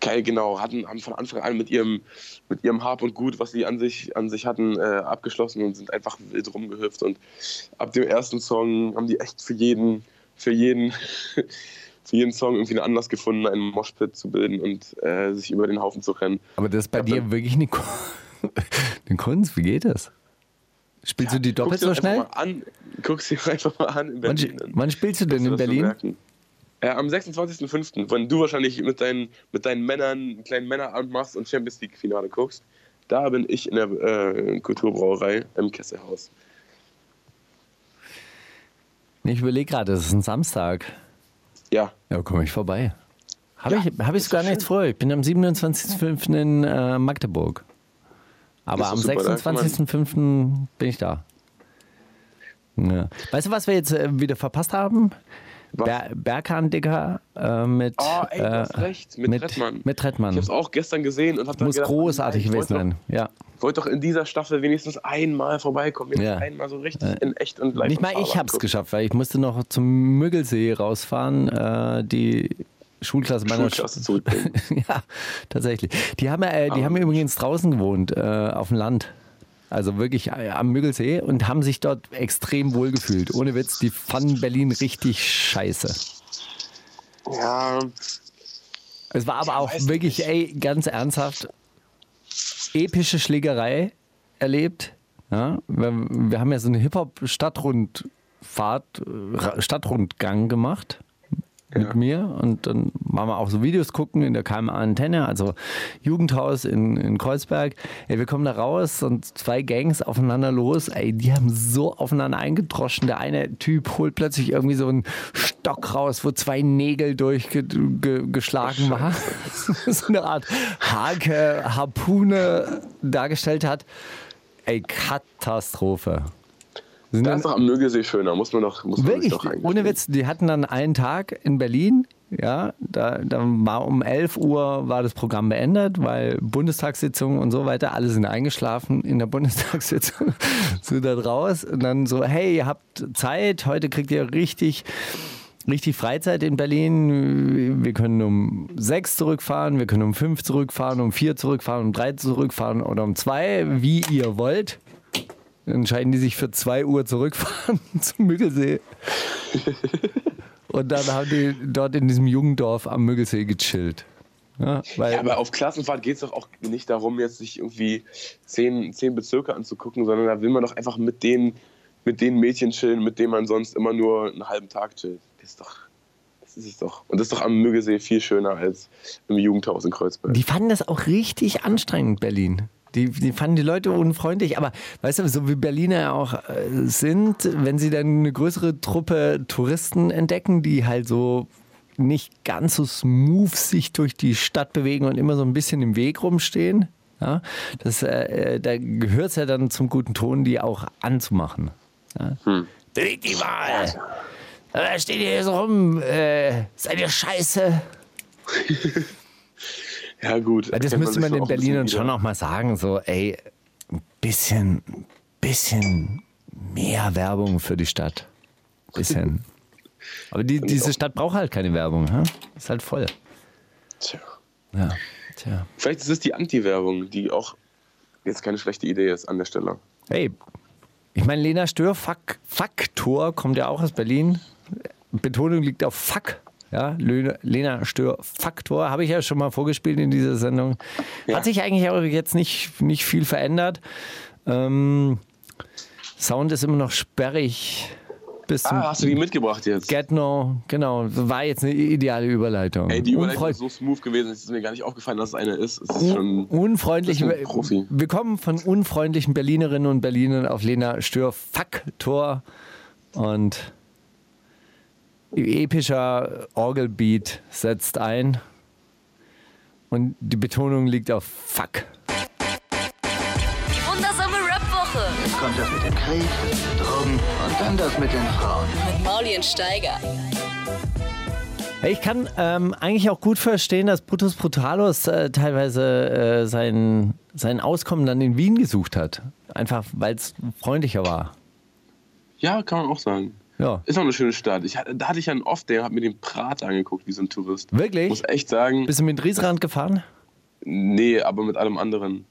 Keine, genau, hatten, haben von Anfang an mit ihrem, mit ihrem Hab und Gut, was sie an sich, an sich hatten, äh, abgeschlossen und sind einfach wild rumgehüpft. Und ab dem ersten Song haben die echt für jeden, für jeden, für jeden Song irgendwie einen Anlass gefunden, einen Moshpit zu bilden und äh, sich über den Haufen zu rennen. Aber das ist bei Ja, dir wirklich eine, eine Kunst. Wie geht das? Spielst du die doppelt so schnell? An, guck's dir einfach mal an in Wann, Berlin. wann spielst du denn in Berlin? Äh, am 26.05., wenn du wahrscheinlich mit deinen, mit deinen Männern einen kleinen Männerabend machst und Champions League-Finale guckst, da bin ich in der äh, Kulturbrauerei im Kesselhaus. Ich überlege gerade, das ist ein Samstag. Ja, Ja, komme ich vorbei. Habe Ja, ich, hab ich ist gar doch nichts vor. Ich bin am 27.05. in äh, Magdeburg. Aber am doch super, da kann man- 26.05. bin ich da. Ja. Weißt du, was wir jetzt äh, wieder verpasst haben? Ber Berkan Dicker äh, mit, Oh, ey, äh, recht, mit mit Trettmann. Mit Trettmann. ich habe es auch gestern gesehen und habe dann Muss gedacht, großartig nein, ich gewesen sein. Ja. doch, wollte doch in dieser Staffel wenigstens einmal vorbeikommen. Ja. einmal so richtig in echt und live. Nicht mal ich es angucken. geschafft, weil ich musste noch zum Müggelsee rausfahren. Äh, die Schulklasse meiner Schulklasse zurückbringen. ja, tatsächlich. Die haben, äh, die Ah. haben übrigens draußen gewohnt, äh, auf dem Land. Also wirklich äh, am Müggelsee und haben sich dort extrem wohl gefühlt. Ohne Witz, die fanden Berlin richtig scheiße. Ja, Es war aber auch wirklich, nicht. ey, ganz ernsthaft, epische Schlägerei erlebt. Ja, wir, wir haben ja so eine Hip-Hop-Stadtrundfahrt, äh, Stadtrundgang gemacht mit mir und dann waren wir auch so Videos gucken in der KMA Antenne, also Jugendhaus in, in Kreuzberg. Ey, wir kommen da raus und zwei Gangs aufeinander los. Ey, die haben so aufeinander eingedroschen. Der eine Typ holt plötzlich irgendwie so einen Stock raus, wo zwei Nägel durchgeschlagen waren. so eine Art Hake, Harpune dargestellt hat. Ey, Katastrophe. Sind da ist doch am Mögelsee schöner, muss man doch, muss man Wirklich, doch eigentlich. ohne Witz, die hatten dann einen Tag in Berlin, ja, da, da war um 11 Uhr war das Programm beendet, weil Bundestagssitzung und so weiter, alle sind eingeschlafen in der Bundestagssitzung, sind da raus und dann so, hey, ihr habt Zeit, heute kriegt ihr richtig richtig Freizeit in Berlin. Wir können um sechs zurückfahren, wir können um fünf zurückfahren, um vier zurückfahren, um drei zurückfahren oder um zwei, wie ihr wollt. Dann entscheiden die sich für 2 Uhr zurückfahren zum Müggelsee. Und dann haben die dort in diesem Jugenddorf am Müggelsee gechillt. Ja, weil, Ja, aber auf Klassenfahrt geht es doch auch nicht darum, jetzt sich irgendwie zehn, zehn Bezirke anzugucken, sondern da will man doch einfach mit den, mit den Mädchen chillen, mit denen man sonst immer nur einen halben Tag chillt. Das ist doch. Das ist es doch. Und das ist doch am Müggelsee viel schöner als im Jugendhaus in Kreuzberg. die fanden das auch richtig anstrengend, Berlin. Die, die fanden die Leute unfreundlich. Aber weißt du, so wie Berliner auch äh, sind, wenn sie dann eine größere Truppe Touristen entdecken, die halt so nicht ganz so smooth sich durch die Stadt bewegen und immer so ein bisschen im Weg rumstehen, ja, das, äh, äh, da gehört es ja dann zum guten Ton, die auch anzumachen. Ja. Bewegt die mal! Da steht ihr hier so rum, äh, seid ihr scheiße? ja, gut. Weil das müsste man den ein Berlinern schon auch mal sagen, so, ey, ein bisschen, bisschen mehr Werbung für die Stadt. Bisschen. Aber die, diese Stadt braucht halt keine Werbung. Hm? Ist halt voll. Tja. Ja, tja. Vielleicht ist es die Anti-Werbung, die auch jetzt keine schlechte Idee ist an der Stelle. Hey, ich meine, Lena Stör, Fak Faktor, kommt ja auch aus Berlin. Betonung liegt auf Fuck. Ja, Lena, Lena Stör, Faktor, habe ich ja schon mal vorgespielt in dieser Sendung. Ja. Hat sich eigentlich auch jetzt nicht, nicht viel verändert. Ähm, Sound ist immer noch sperrig. Bis Ah, hast du die mitgebracht jetzt? Get No, genau. War jetzt eine ideale Überleitung. Ey, die Überleitung Unfreund- ist so smooth gewesen, es ist mir gar nicht aufgefallen, dass es eine ist. Es ist schon. unfreundlich. Profi. Wir kommen von unfreundlichen Berlinerinnen und Berlinern auf Lena Stör Faktor und epischer Orgelbeat setzt ein und die Betonung liegt auf Fuck. Die wundersame Rap-Woche Jetzt kommt das mit dem Krieg, den Drogen und dann das mit den Frauen. mit Mauli und Steiger. Ich kann ähm, eigentlich auch gut verstehen, dass Brutus Brutalos äh, teilweise äh, sein, sein Auskommen dann in Wien gesucht hat. Einfach weil es freundlicher war. Ja, kann man auch sagen. Ja. Ist auch eine schöne Stadt. Ich, da hatte ich ja einen Off, der hat mir den Prat angeguckt, wie so ein Tourist. Wirklich? Muss echt sagen, Bist du mit Riesrand gefahren? nee, aber mit allem anderen.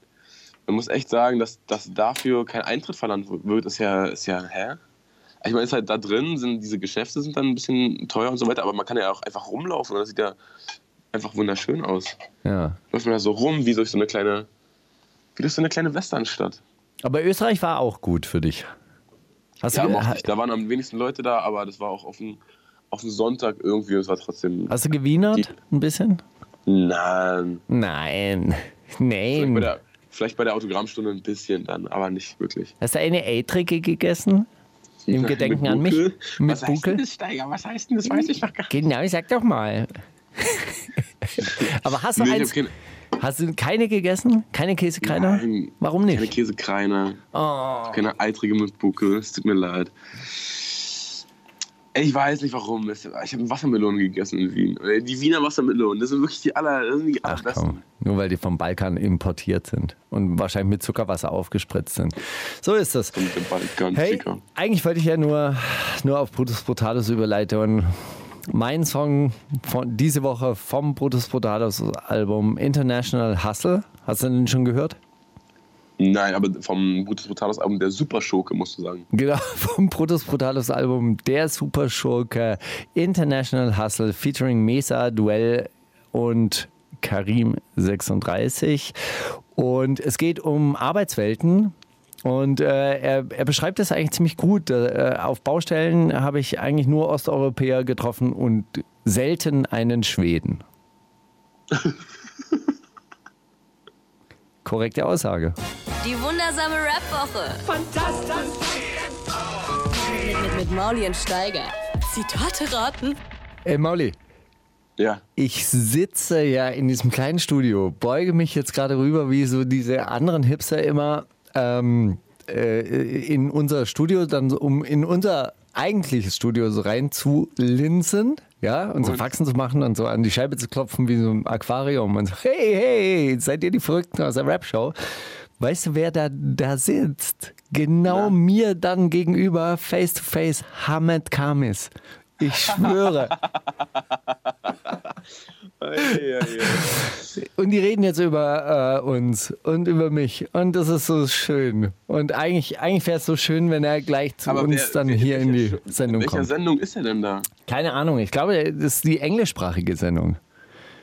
Man muss echt sagen, dass, dass dafür kein Eintritt verlangt wird, ist ja, ist ja, hä? Ich meine, ist halt da drin, sind diese Geschäfte sind dann ein bisschen teuer und so weiter, aber man kann ja auch einfach rumlaufen und das sieht ja einfach wunderschön aus. Ja. Läuft man da so rum, wie durch so eine kleine, wie durch so eine kleine Westernstadt. Aber Österreich war auch gut für dich. Hast Ja, du, mochte ich. Da waren am wenigsten Leute da, aber das war auch auf dem, auf dem Sonntag irgendwie und es war trotzdem. hast du gewienert ein bisschen? Nein. Nein. Vielleicht bei, Nein. der, vielleicht bei der Autogrammstunde ein bisschen dann, aber nicht wirklich. Hast du eine Eitrige gegessen? Im Gedenken an mich? Mit Was heißt Buckel? denn das, Steiger? Was heißt denn das? Weiß ich doch gar nicht. Genau, sag doch mal. Aber hast du Nee, eins, hast du keine gegessen? Keine Käsekreiner? Nein, Warum keine nicht? Käsekreiner, Oh. keine eitrige mit Buckel. Es tut mir leid. Ich weiß nicht warum. Ich habe Wassermelonen gegessen in Wien. Äh, Die Wiener Wassermelonen, das sind wirklich die, aller, das sind die Ach allerbesten. komm, nur weil die vom Balkan importiert sind und wahrscheinlich mit Zuckerwasser aufgespritzt sind. So ist das. Balkan, Hey, eigentlich wollte ich ja nur, nur auf Brutus Brutalos überleiten. Mein Song von diese Woche vom Brutus Brutalos Album International Hustle. Hast du den schon gehört? Nein, aber vom Brutus Brutalos Album der Superschurke, musst du sagen. Genau, vom Brutus Brutalos Album Der Superschurke International Hustle featuring Mesa, Duell und Karim 36. Und es geht um Arbeitswelten. Und äh, er, er beschreibt das eigentlich ziemlich gut. Äh, auf Baustellen habe ich eigentlich nur Osteuropäer getroffen und selten einen Schweden. Korrekte Aussage. Die wundersame Rap-Woche. Fantastisch. Mit, mit, mit Mauli und Steiger. Zitate raten. Ey, Mauli. Ja. Ich sitze ja in diesem kleinen Studio, beuge mich jetzt gerade rüber, wie so diese anderen Hipster immer ähm, äh, in unser Studio, dann um in unser eigentliches Studio so rein zu linsen, ja, und so? Faxen zu machen und so an die Scheibe zu klopfen wie so ein Aquarium und so, hey, hey, seid ihr die Verrückten aus der Rap-Show? Weißt du, wer da, da sitzt? Genau mir dann gegenüber, face to face, Hamed Kamis. Ich schwöre. Und die reden jetzt über äh, uns und über mich. Und das ist so schön. Und eigentlich, eigentlich wäre es so schön, wenn er gleich zu Aber uns wer- dann wer- hier in die welcher- Sendung welcher kommt. Sendung ist er denn da? Keine Ahnung. Ich glaube, das ist die englischsprachige Sendung.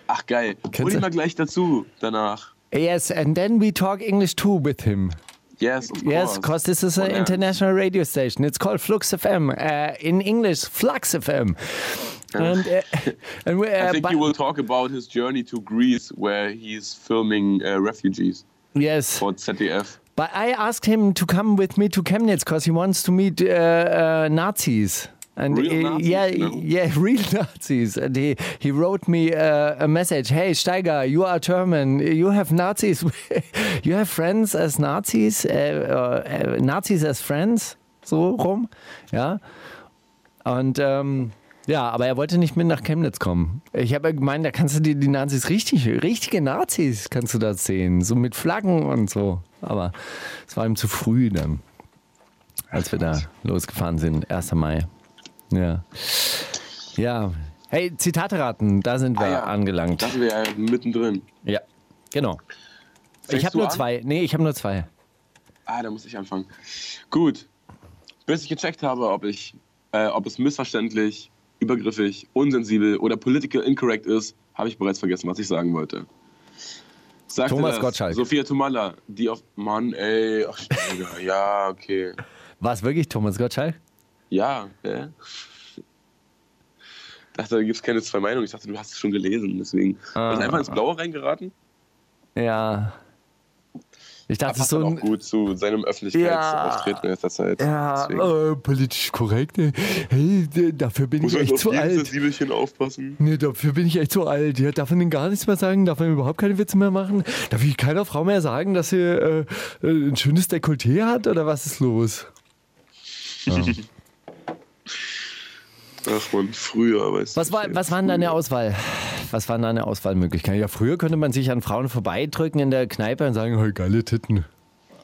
Ach geil. Kennst Hol ihn du- mal gleich dazu danach. Yes, and then we talk English too with him. Yes, of Yes, course. because this is an Oh, yeah. international radio station. It's called Flux FM. Uh, in English, Flux FM. And, uh, and we, I uh, think but- he will talk about his journey to Greece, where he's filming uh, refugees yes. for ZDF. But I asked him to come with me to Chemnitz because he wants to meet uh, uh, Nazis. And Real uh, Nazis, yeah, no? yeah, real Nazis. And he, he wrote me uh, a message. Hey, Steiger, you are German. You have Nazis. you have friends as Nazis. Uh, uh, Nazis as friends. So rum. Ja. Und ähm, ja, aber er wollte nicht mit nach Chemnitz kommen. Ich habe gemeint, da kannst du die, die Nazis richtig, richtige Nazis kannst du da sehen. So mit Flaggen und so. Aber es war ihm zu früh dann. als wir da losgefahren sind. 1. Mai. Ja. Ja. Hey, Zitate raten, da sind wir Ah ja, angelangt. Da sind wir ja mittendrin. Ja, genau. Fängst ich habe nur an? zwei. Nee, ich habe nur zwei. Ah, da muss ich anfangen. Gut. Bis ich gecheckt habe, ob, ich, äh, ob es missverständlich, übergriffig, unsensibel oder political incorrect ist, habe ich bereits vergessen, was ich sagen wollte. Sagte Thomas das Gottschalk. Sophia Tomalla, die auf. Mann, ey, ach, ja, okay. War es wirklich Thomas Gottschalk? Ja, hä? Ich dachte, da gibt es keine zwei Meinungen. Ich dachte, du hast es schon gelesen. Deswegen. Ah. Hast du einfach ins Blaue reingeraten? Ja. Ich dachte, passt so dann ein. auch gut zu seinem Öffentlichkeitsauftreten in letzter Zeit. Ja, äh, politisch korrekt. ey. Hey, dafür bin Muss ich echt auf zu alt. Sensibelchen aufpassen? Nee, dafür bin ich echt zu alt. Ja, darf man denn gar nichts mehr sagen? Darf man überhaupt keine Witze mehr machen? Darf ich keiner Frau mehr sagen, dass sie äh, äh, ein schönes Dekolleté hat? Oder was ist los? Ach man, früher, weißt Was, du. war, was war denn deine Auswahl? Was waren deine Auswahlmöglichkeiten? Ja, früher konnte man sich an Frauen vorbeidrücken in der Kneipe und sagen, hey, geile Titten.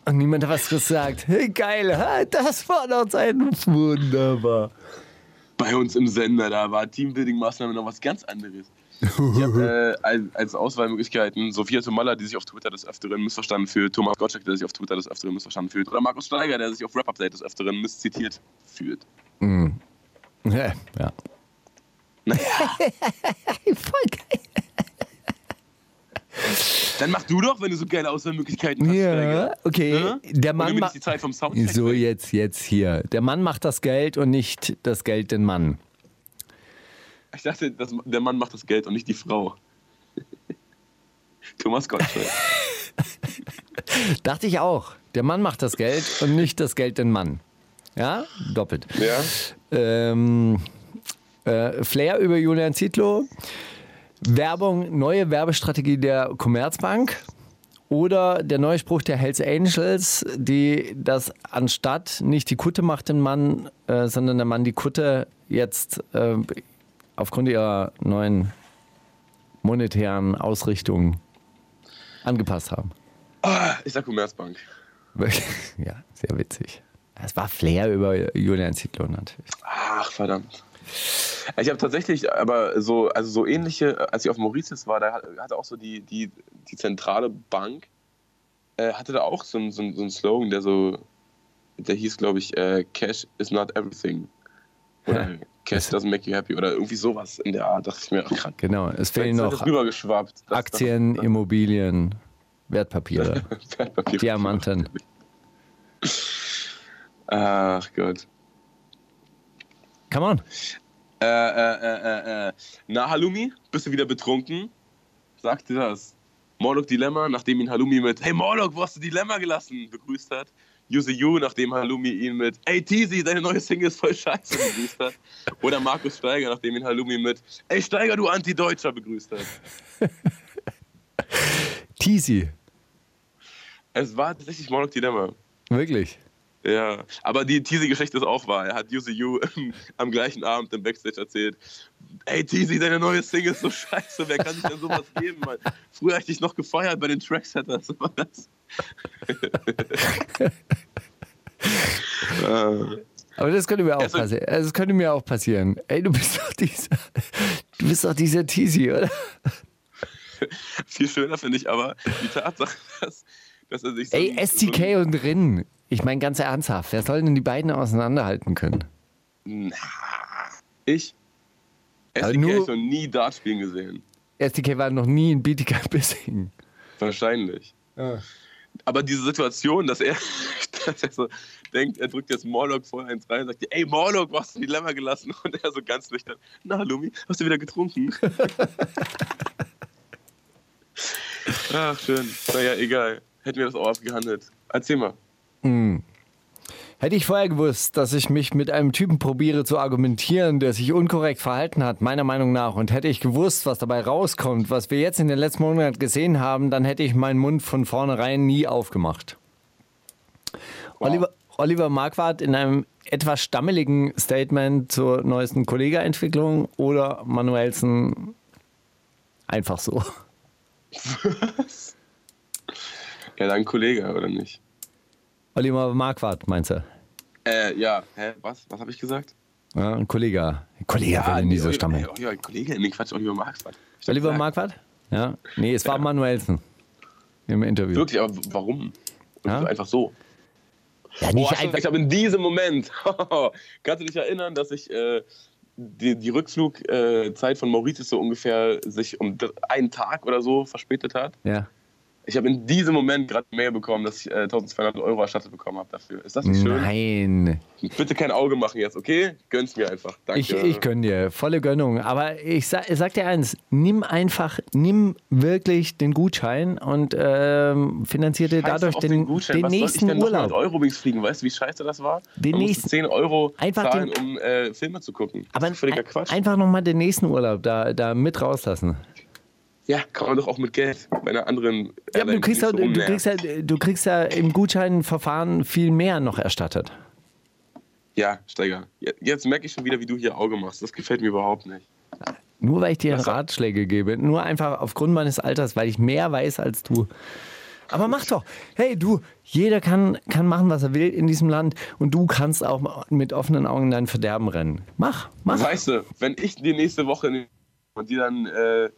Und niemand hat was gesagt. Hey, geil, das war doch Zeit. Wunderbar. Bei uns im Sender, da war Teambuilding-Maßnahme noch was ganz anderes. Ich habe äh, als, Auswahlmöglichkeiten Sophia Tomalla, die sich auf Twitter des Öfteren missverstanden fühlt, Thomas Gottschalk, der sich auf Twitter des Öfteren missverstanden fühlt, oder Markus Steiger, der sich auf Rap-Update des Öfteren misszitiert fühlt. Ja, ja. Voll geil. Dann mach du doch, wenn du so geile Auswahlmöglichkeiten hast. Ja, Steiger. okay. Ja? Der Und Mann nimm mir ma- nicht die Zeit vom Soundcheck So, weg. jetzt, jetzt hier. Der Mann macht das Geld und nicht das Geld den Mann. Ich dachte, das, der Mann macht das Geld und nicht die Frau. Thomas Gottschalk. Dachte ich auch. Der Mann macht das Geld und nicht das Geld den Mann. Ja, doppelt. ja? Ähm, äh, Flair über Julian Zietlow. Werbung, neue Werbestrategie der Commerzbank. Oder der neue Spruch der Hells Angels, die das anstatt nicht die Kutte macht den Mann, äh, sondern der Mann die Kutte jetzt äh, aufgrund ihrer neuen monetären Ausrichtung angepasst haben. Ich sag Commerzbank. Wirklich, ja, sehr witzig. Es war Flair über Julian Zietlow natürlich. Ach, verdammt. Ich habe tatsächlich, aber so, also so ähnliche, als ich auf Mauritius war, da hatte auch so die, die, die zentrale Bank, äh, hatte da auch so einen so so ein Slogan, der so, der hieß, glaube ich, äh, Cash is not everything. Oder. Cash doesn't make you happy oder irgendwie sowas in der Art, dachte ich mir, ach, krank. Genau, es fehlen noch rübergeschwappt. Das- Aktien, Immobilien, Wertpapiere, das Wertpapier. Diamanten. Ach Gott. Come on. Äh, äh, äh, äh, äh. Na, Halumi, bist du wieder betrunken? Sagte das. Morlock Dilemma, nachdem ihn Halumi mit Hey Morlock, wo hast du Dilemma gelassen? begrüßt hat. Use You, nachdem Halumi ihn mit Ey Teasy, deine neue Single ist voll scheiße begrüßt hat. Oder Markus Steiger, nachdem ihn Halumi mit Ey Steiger, du Anti-Deutscher begrüßt hat. Teasy. Es war tatsächlich Morlock Dilemma. Wirklich. Ja, aber die Teasy-Geschichte ist auch wahr. Er hat Use You am gleichen Abend im Backstage erzählt. Ey, Teasy, deine neue Single ist so scheiße. Wer kann sich denn sowas geben, Mann? Früher hätte ich dich noch gefeiert bei den Tracksetters. Aber das. Ah, Aber das könnte mir auch Also- passieren. Also das könnte mir auch passieren. Ey, du bist doch dieser, du bist doch dieser Teasy, oder? viel schöner finde ich aber die Tatsache, dass, dass er sich so. Ey, STK und Rin. Ich meine ganz ernsthaft, wer soll denn die beiden auseinanderhalten können? So, ich? Nur- habe ich noch nie Dart spielen gesehen. STK war noch nie in BTK Bissing. Wahrscheinlich. Aber diese Situation, dass er, dass er so denkt, er drückt jetzt Morlock vor eins rein und sagt, ey Morlock, wo hast du die Lämmer gelassen? Und er so ganz nüchtern, na Lumi, hast du wieder getrunken? Ach, schön. Naja, egal. Hätten wir das auch abgehandelt. Erzähl mal. Hätte ich vorher gewusst, dass ich mich mit einem Typen probiere zu argumentieren, der sich unkorrekt verhalten hat, meiner Meinung nach, und hätte ich gewusst, was dabei rauskommt, was wir jetzt in den letzten Monaten gesehen haben, dann hätte ich meinen Mund von vornherein nie aufgemacht. Oliver, Oliver Marquardt in einem etwas stammeligen Statement zur neuesten Kollega-Entwicklung oder Manuelsen einfach so. Ja, dann Kollege, oder nicht? Oliver Marquardt, meinst du? Äh, ja, hä, was? Was habe ich gesagt? Ja, ein Kollege. Ein Kollege ja, will in diese Stammel. Ja, Kollege, nee, Quatsch, Oliver Marquardt. Oliver Marquardt? Ja. Nee, es war ja. Manuelsen im Interview. Wirklich, aber warum? Ja? Einfach so. Ja, nicht oh, einfach. Ich habe in diesem Moment, kannst du dich erinnern, dass ich äh, die, die Rückflugzeit äh, von Mauritius so ungefähr sich um einen Tag oder so verspätet hat? Ja. Ich habe in diesem Moment gerade mehr bekommen, dass ich äh, 1200 Euro erstattet bekommen habe dafür. Ist das nicht schön? Nein. Bitte kein Auge machen jetzt, okay? Gönn's mir einfach. Danke. Ich, ich gönn dir. Volle Gönnung. Aber ich sag, ich sag dir eins: nimm einfach, nimm wirklich den Gutschein und ähm, finanzier dir dadurch den, den, den Was nächsten soll ich denn Urlaub. Mit Eurowings fliegen, weißt du, wie scheiße das war? Den Man nächsten. 10 Euro einfach zahlen, den, um äh, Filme zu gucken. Aber das ist völliger Quatsch. einfach nochmal den nächsten Urlaub da, da mit rauslassen. Ja, kann man doch auch mit Geld bei einer anderen. Ja, aber du kriegst, ja, du, kriegst ja, du kriegst ja im Gutscheinverfahren viel mehr noch erstattet. Ja, Steiger. Jetzt merke ich schon wieder, wie du hier Auge machst. Das gefällt mir überhaupt nicht. Nur weil ich dir Ratschläge gebe. Nur einfach aufgrund meines Alters, weil ich mehr weiß als du. Aber mach doch. Hey, du, jeder kann, kann machen, was er will in diesem Land und du kannst auch mit offenen Augen dein Verderben rennen. Mach, mach. Weißt du, wenn ich die nächste Woche und die dann. Äh,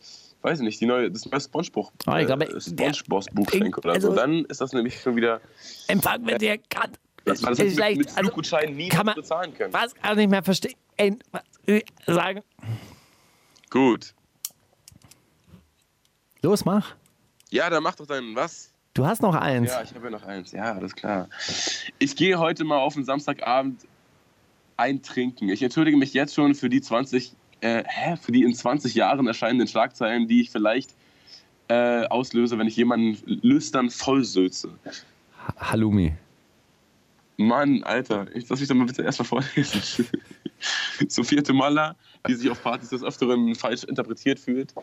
weiß ich nicht, die neue, das neue Spongebob, ich glaube, äh, Spongebob schenke oder also, so, dann ist das nämlich schon wieder. Empfang mit dir kann. Das, das ist mit, mit also, nie kann man, bezahlen können. Was kann ich mehr verstehen? Sagen. Gut. Los, mach. Ja, dann mach doch deinen was. Du hast noch eins. Ja, ich habe ja noch eins. Ja, alles klar. Ich gehe heute mal auf den Samstagabend eintrinken. Ich entschuldige mich jetzt schon für die 20 äh, hä, für die in 20 Jahren erscheinenden Schlagzeilen, die ich vielleicht äh, auslöse, wenn ich jemanden lüstern vollsülze. Halloumi. Mann, Alter, ich lass mich doch mal bitte erstmal vorlesen. Sophia Tomalla, die sich auf Partys des Öfteren falsch interpretiert fühlt.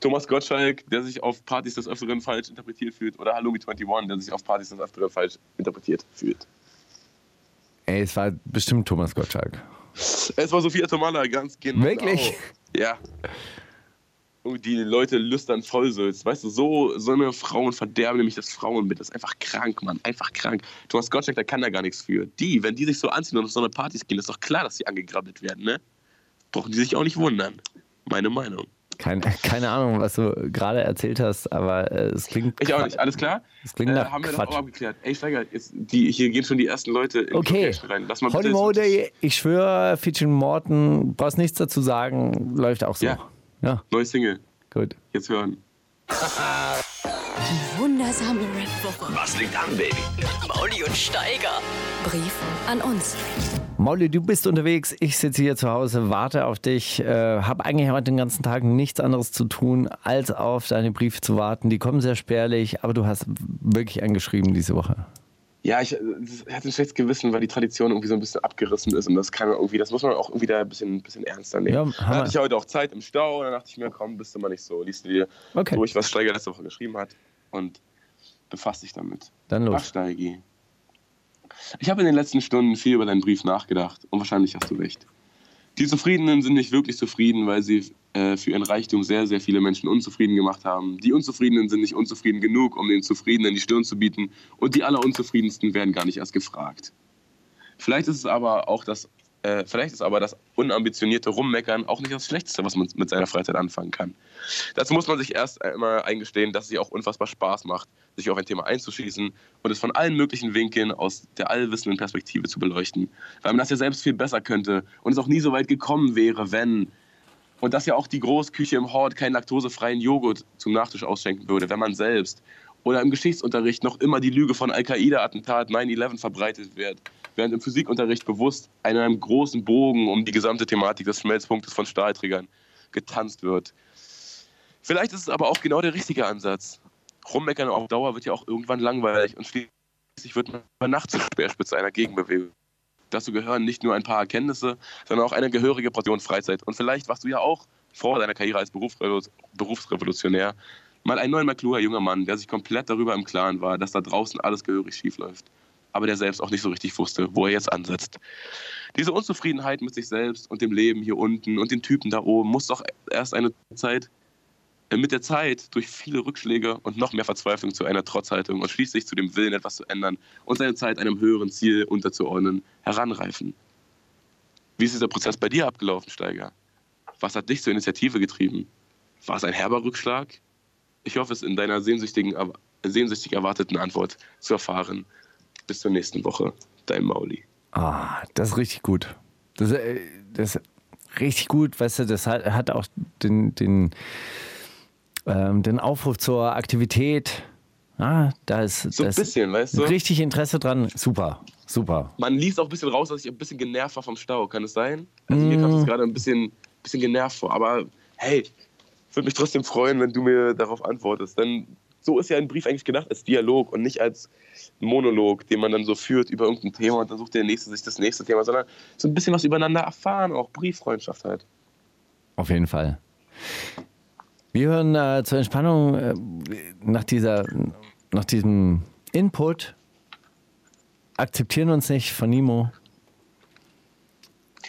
Thomas Gottschalk, der sich auf Partys des Öfteren falsch interpretiert fühlt. Oder Halloumi 21, der sich auf Partys des Öfteren falsch interpretiert fühlt. Ey, es war bestimmt Thomas Gottschalk. Es war Sophia Tomala, ganz genau. Wirklich? Ja. Und die Leute lüstern Vollsülz. Weißt du, so, so eine Frauen verderben nämlich das Frauenbild. Das ist einfach krank, Mann. Einfach krank. Thomas Gottschalk, da kann da gar nichts für. Die, wenn die sich so anziehen und auf so eine Partys gehen, ist doch klar, dass sie angegrabbelt werden, ne? Brauchen die sich auch nicht wundern. Meine Meinung. Keine, keine Ahnung, was du gerade erzählt hast, aber äh, es klingt. Ich auch nicht, alles klar? Es klingt nach äh, haben wir Quatsch. das auch abgeklärt. Ey, Steiger, jetzt, die, hier gehen schon die ersten Leute in okay. die rein. Lass mal Holly Mode, ich schwöre, Featuring Morton, brauchst nichts dazu sagen, läuft auch so. Ja. ja. Neue Single. Gut. Jetzt hören. Die wundersame Red Woche. Was liegt an, Baby? Mauli und Steiger. Brief an uns. Molly, du bist unterwegs, ich sitze hier zu Hause, warte auf dich, äh, habe eigentlich heute den ganzen Tag nichts anderes zu tun, als auf deine Briefe zu warten. Die kommen sehr spärlich, aber du hast wirklich angeschrieben diese Woche. Ja, ich, ich hatte ein schlechtes Gewissen, weil die Tradition irgendwie so ein bisschen abgerissen ist und das kann irgendwie, das muss man auch irgendwie da ein bisschen, ein bisschen ernster nehmen. Ja, da hatte ich heute auch Zeit im Stau und dann dachte ich mir, komm, bist du mal nicht so, liest du dir okay. durch, was Steiger letzte Woche geschrieben hat und befasst dich damit. Dann los. Ach, Steigi. Ich habe in den letzten Stunden viel über deinen Brief nachgedacht und wahrscheinlich hast du recht. Die Zufriedenen sind nicht wirklich zufrieden, weil sie äh, für ihren Reichtum sehr, sehr viele Menschen unzufrieden gemacht haben. Die Unzufriedenen sind nicht unzufrieden genug, um den Zufriedenen die Stirn zu bieten. Und die Allerunzufriedensten werden gar nicht erst gefragt. Vielleicht ist es aber auch das äh, vielleicht ist aber das unambitionierte Rummeckern auch nicht das Schlechteste, was man mit seiner Freizeit anfangen kann. Dazu muss man sich erst einmal eingestehen, dass es sich auch unfassbar Spaß macht, sich auf ein Thema einzuschießen und es von allen möglichen Winkeln aus der allwissenden Perspektive zu beleuchten. Weil man das ja selbst viel besser könnte und es auch nie so weit gekommen wäre, wenn. Und dass ja auch die Großküche im Hort keinen laktosefreien Joghurt zum Nachtisch ausschenken würde, wenn man selbst oder im Geschichtsunterricht noch immer die Lüge von Al-Qaida-Attentat 9-11 verbreitet wird während im Physikunterricht bewusst in einem großen Bogen um die gesamte Thematik des Schmelzpunktes von Stahlträgern getanzt wird. Vielleicht ist es aber auch genau der richtige Ansatz. Rummeckern auf Dauer wird ja auch irgendwann langweilig und schließlich wird man über Nacht zur Speerspitze einer Gegenbewegung. Dazu gehören nicht nur ein paar Erkenntnisse, sondern auch eine gehörige Portion Freizeit. Und vielleicht warst du ja auch vor deiner Karriere als Berufsrevolutionär mal ein neuer kluger junger Mann, der sich komplett darüber im Klaren war, dass da draußen alles gehörig schief läuft aber der selbst auch nicht so richtig wusste, wo er jetzt ansetzt. Diese Unzufriedenheit mit sich selbst und dem Leben hier unten und den Typen da oben muss doch erst eine Zeit mit der Zeit durch viele Rückschläge und noch mehr Verzweiflung zu einer Trotzhaltung und schließlich zu dem Willen, etwas zu ändern und seine Zeit einem höheren Ziel unterzuordnen, heranreifen. Wie ist dieser Prozess bei dir abgelaufen, Steiger? Was hat dich zur Initiative getrieben? War es ein herber Rückschlag? Ich hoffe es in deiner sehnsüchtigen, sehnsüchtig erwarteten Antwort zu erfahren. Bis zur nächsten Woche, dein Mauli. Ah, das ist richtig gut. Das, äh, das ist richtig gut, weißt du, das hat, hat auch den, den, ähm, den Aufruf zur Aktivität. Ah, da ist, so ein bisschen, weißt du? Richtig Interesse dran. Super, super. Man liest auch ein bisschen raus, dass ich ein bisschen genervt war vom Stau. Kann es sein? Also mir kam es gerade ein bisschen, bisschen genervt vor. Aber hey, würde mich trotzdem freuen, wenn du mir darauf antwortest. Denn so ist ja ein Brief eigentlich gedacht als Dialog und nicht als Monolog, den man dann so führt über irgendein Thema und dann sucht der Nächste sich das nächste Thema, sondern so ein bisschen was übereinander erfahren, auch Brieffreundschaft halt. Auf jeden Fall. Wir hören äh, zur Entspannung äh, nach, dieser, nach diesem Input Akzeptieren uns nicht von Nemo.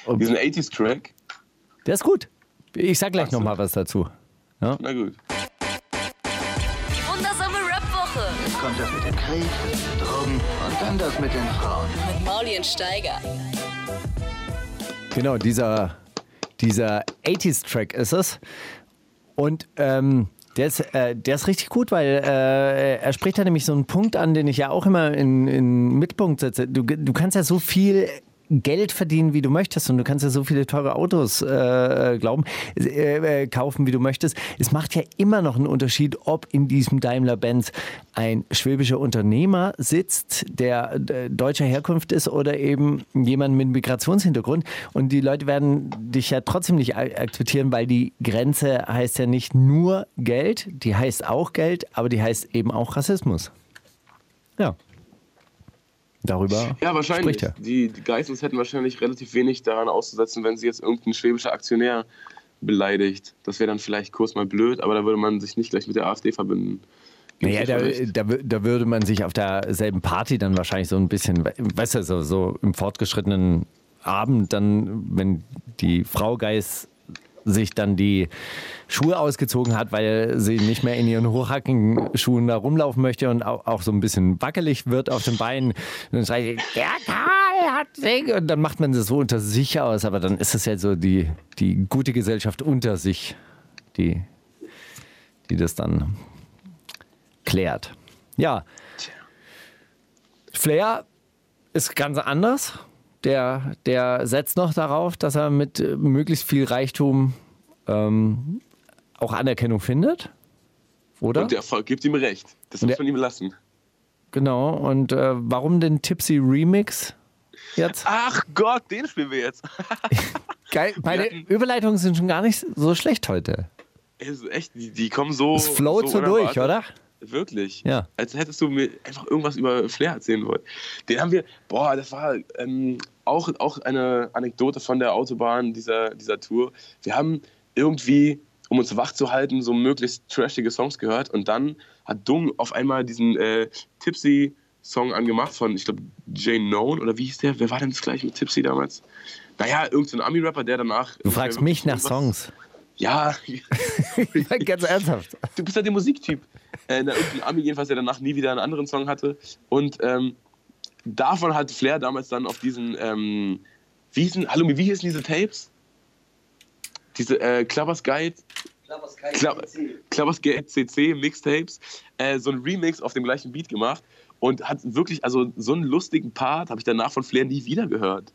Und Diesen 80s-Track. Der ist gut. Ich sag gleich nochmal was dazu. Ja? Na gut. Die wundersame Rap-Woche. Jetzt kommt das mit dem Krieg, Drogen und dann das mit den Frauen. Mit Mauli und Steiger. Genau, dieser, dieser 80s-Track ist es. Und ähm, der ist, äh, der ist richtig gut, weil äh, er spricht da nämlich so einen Punkt an, den ich ja auch immer in, in Mittelpunkt setze. Du, du kannst ja so viel Geld verdienen, wie du möchtest und du kannst ja so viele teure Autos äh, glauben, äh, kaufen, wie du möchtest. Es macht ja immer noch einen Unterschied, ob in diesem Daimler-Benz ein schwäbischer Unternehmer sitzt, der äh, deutscher Herkunft ist oder eben jemand mit Migrationshintergrund. Und die Leute werden dich ja trotzdem nicht akzeptieren, weil die Grenze heißt ja nicht nur Geld, die heißt auch Geld, aber die heißt eben auch Rassismus. Ja. Darüber ja, wahrscheinlich. spricht er. Die, die Geissens hätten wahrscheinlich relativ wenig daran auszusetzen, wenn sie jetzt irgendein schwäbischer Aktionär beleidigt. Das wäre dann vielleicht kurz mal blöd, aber da würde man sich nicht gleich mit der AfD verbinden. Naja, da, da, da, würde man sich auf derselben Party dann wahrscheinlich so ein bisschen, weißt du, so, so im fortgeschrittenen Abend dann, wenn die Frau Geiss sich dann die Schuhe ausgezogen hat, weil sie nicht mehr in ihren Hochhackenschuhen da rumlaufen möchte und auch, auch so ein bisschen wackelig wird auf den Beinen. Und dann schreit sie, der Karl hat sich. Und dann macht man das so unter sich aus, aber dann ist es ja so die, die gute Gesellschaft unter sich, die, die das dann klärt. Ja. Flair ist ganz anders. Der, der setzt noch darauf, dass er mit äh, möglichst viel Reichtum ähm, auch Anerkennung findet. Oder? Und der Erfolg gibt ihm recht. Das muss man ihm lassen. Genau. Und äh, warum den Tipsy Remix jetzt? Ach Gott, den spielen wir jetzt. Geil. Meine Überleitungen sind schon gar nicht so schlecht heute. Es echt, die, die kommen so. Es float so, so durch, oder? Wirklich. Ja. Als hättest du mir einfach irgendwas über Flair erzählen wollen. Den haben wir, boah, das war ähm, auch, auch eine Anekdote von der Autobahn dieser, dieser Tour. Wir haben irgendwie, um uns wach zu halten, so möglichst trashige Songs gehört und dann hat Dung auf einmal diesen äh, Tipsy Song angemacht von, ich glaube, Jane Known oder wie hieß der? Wer war denn das gleich mit Tipsy damals? Naja, irgendein so Ami-Rapper, der danach. Du fragst mich nach Songs. Ja. Ganz ernsthaft. Du bist ja der Musiktyp. Äh, irgendein Ami jedenfalls, der danach nie wieder einen anderen Song hatte. Und ähm, davon hat Flair damals dann auf diesen, ähm, wie hießen, hallo, wie hießen diese Tapes? Diese äh, Clubbers Guide. Clubbers Guide CC Mixtapes. Äh, so ein Remix auf dem gleichen Beat gemacht. Und hat wirklich, also so einen lustigen Part habe ich danach von Flair nie wieder gehört.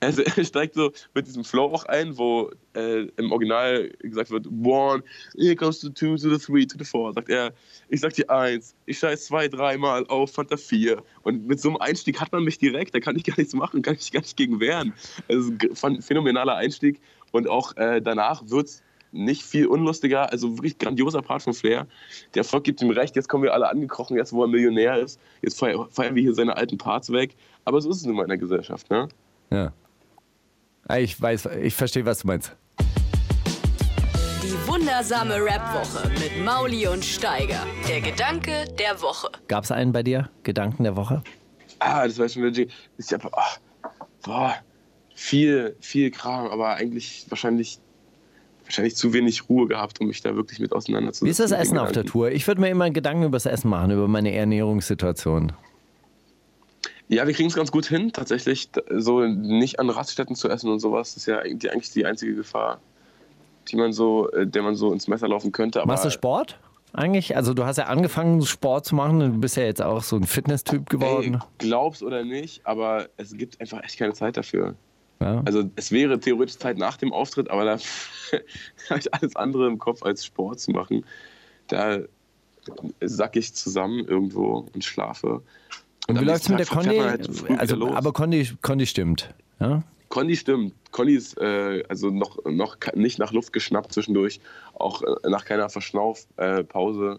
Also er steigt so mit diesem Flow auch ein, wo äh, im Original gesagt wird, one, here comes the two, to the three, to the four. Sagt er, ich sag dir eins, ich scheiß zwei, dreimal auf Fanta 4. Und mit so einem Einstieg hat man mich direkt, da kann ich gar nichts machen, kann ich gar nicht gegen wehren. Also ein phänomenaler Einstieg. Und auch äh, danach wird es nicht viel unlustiger, also wirklich grandioser Part von Flair. Der Erfolg gibt ihm recht, jetzt kommen wir alle angekrochen, jetzt wo er Millionär ist, jetzt feiern wir hier seine alten Parts weg. Aber so ist es nun mal in der Gesellschaft, ne? Ja. Ah, ich weiß, ich verstehe, was du meinst. Die wundersame Rap-Woche mit Mauli und Steiger. Der Gedanke der Woche. Gab es einen bei dir? Gedanken der Woche? Ah, das war schon wieder. Ich hab, oh, boah, viel, viel Kram, aber eigentlich wahrscheinlich wahrscheinlich zu wenig Ruhe gehabt, um mich da wirklich mit auseinanderzusetzen. Wie ist das Essen auf der Tour? Ich würde mir immer Gedanken über das Essen machen, über meine Ernährungssituation. Ja, wir kriegen es ganz gut hin, tatsächlich so nicht an Raststätten zu essen und sowas. Das ist ja eigentlich die einzige Gefahr, die man so, äh, der man so ins Messer laufen könnte. Machst du Sport? Eigentlich? Also du hast ja angefangen, Sport zu machen und du bist ja jetzt auch so ein Fitness-Typ geworden. Ey, glaubst oder nicht, aber es gibt einfach echt keine Zeit dafür. Ja. Also es wäre theoretisch Zeit nach dem Auftritt, aber da habe ich alles andere im Kopf als Sport zu machen. Da sack ich zusammen irgendwo und schlafe. Und, und wie läuft es mit der Conny? Halt also, aber Conny, Conny stimmt. Ja? Conny stimmt. Conny ist äh, also noch, noch nicht nach Luft geschnappt zwischendurch, auch äh, nach keiner Verschnaufpause äh,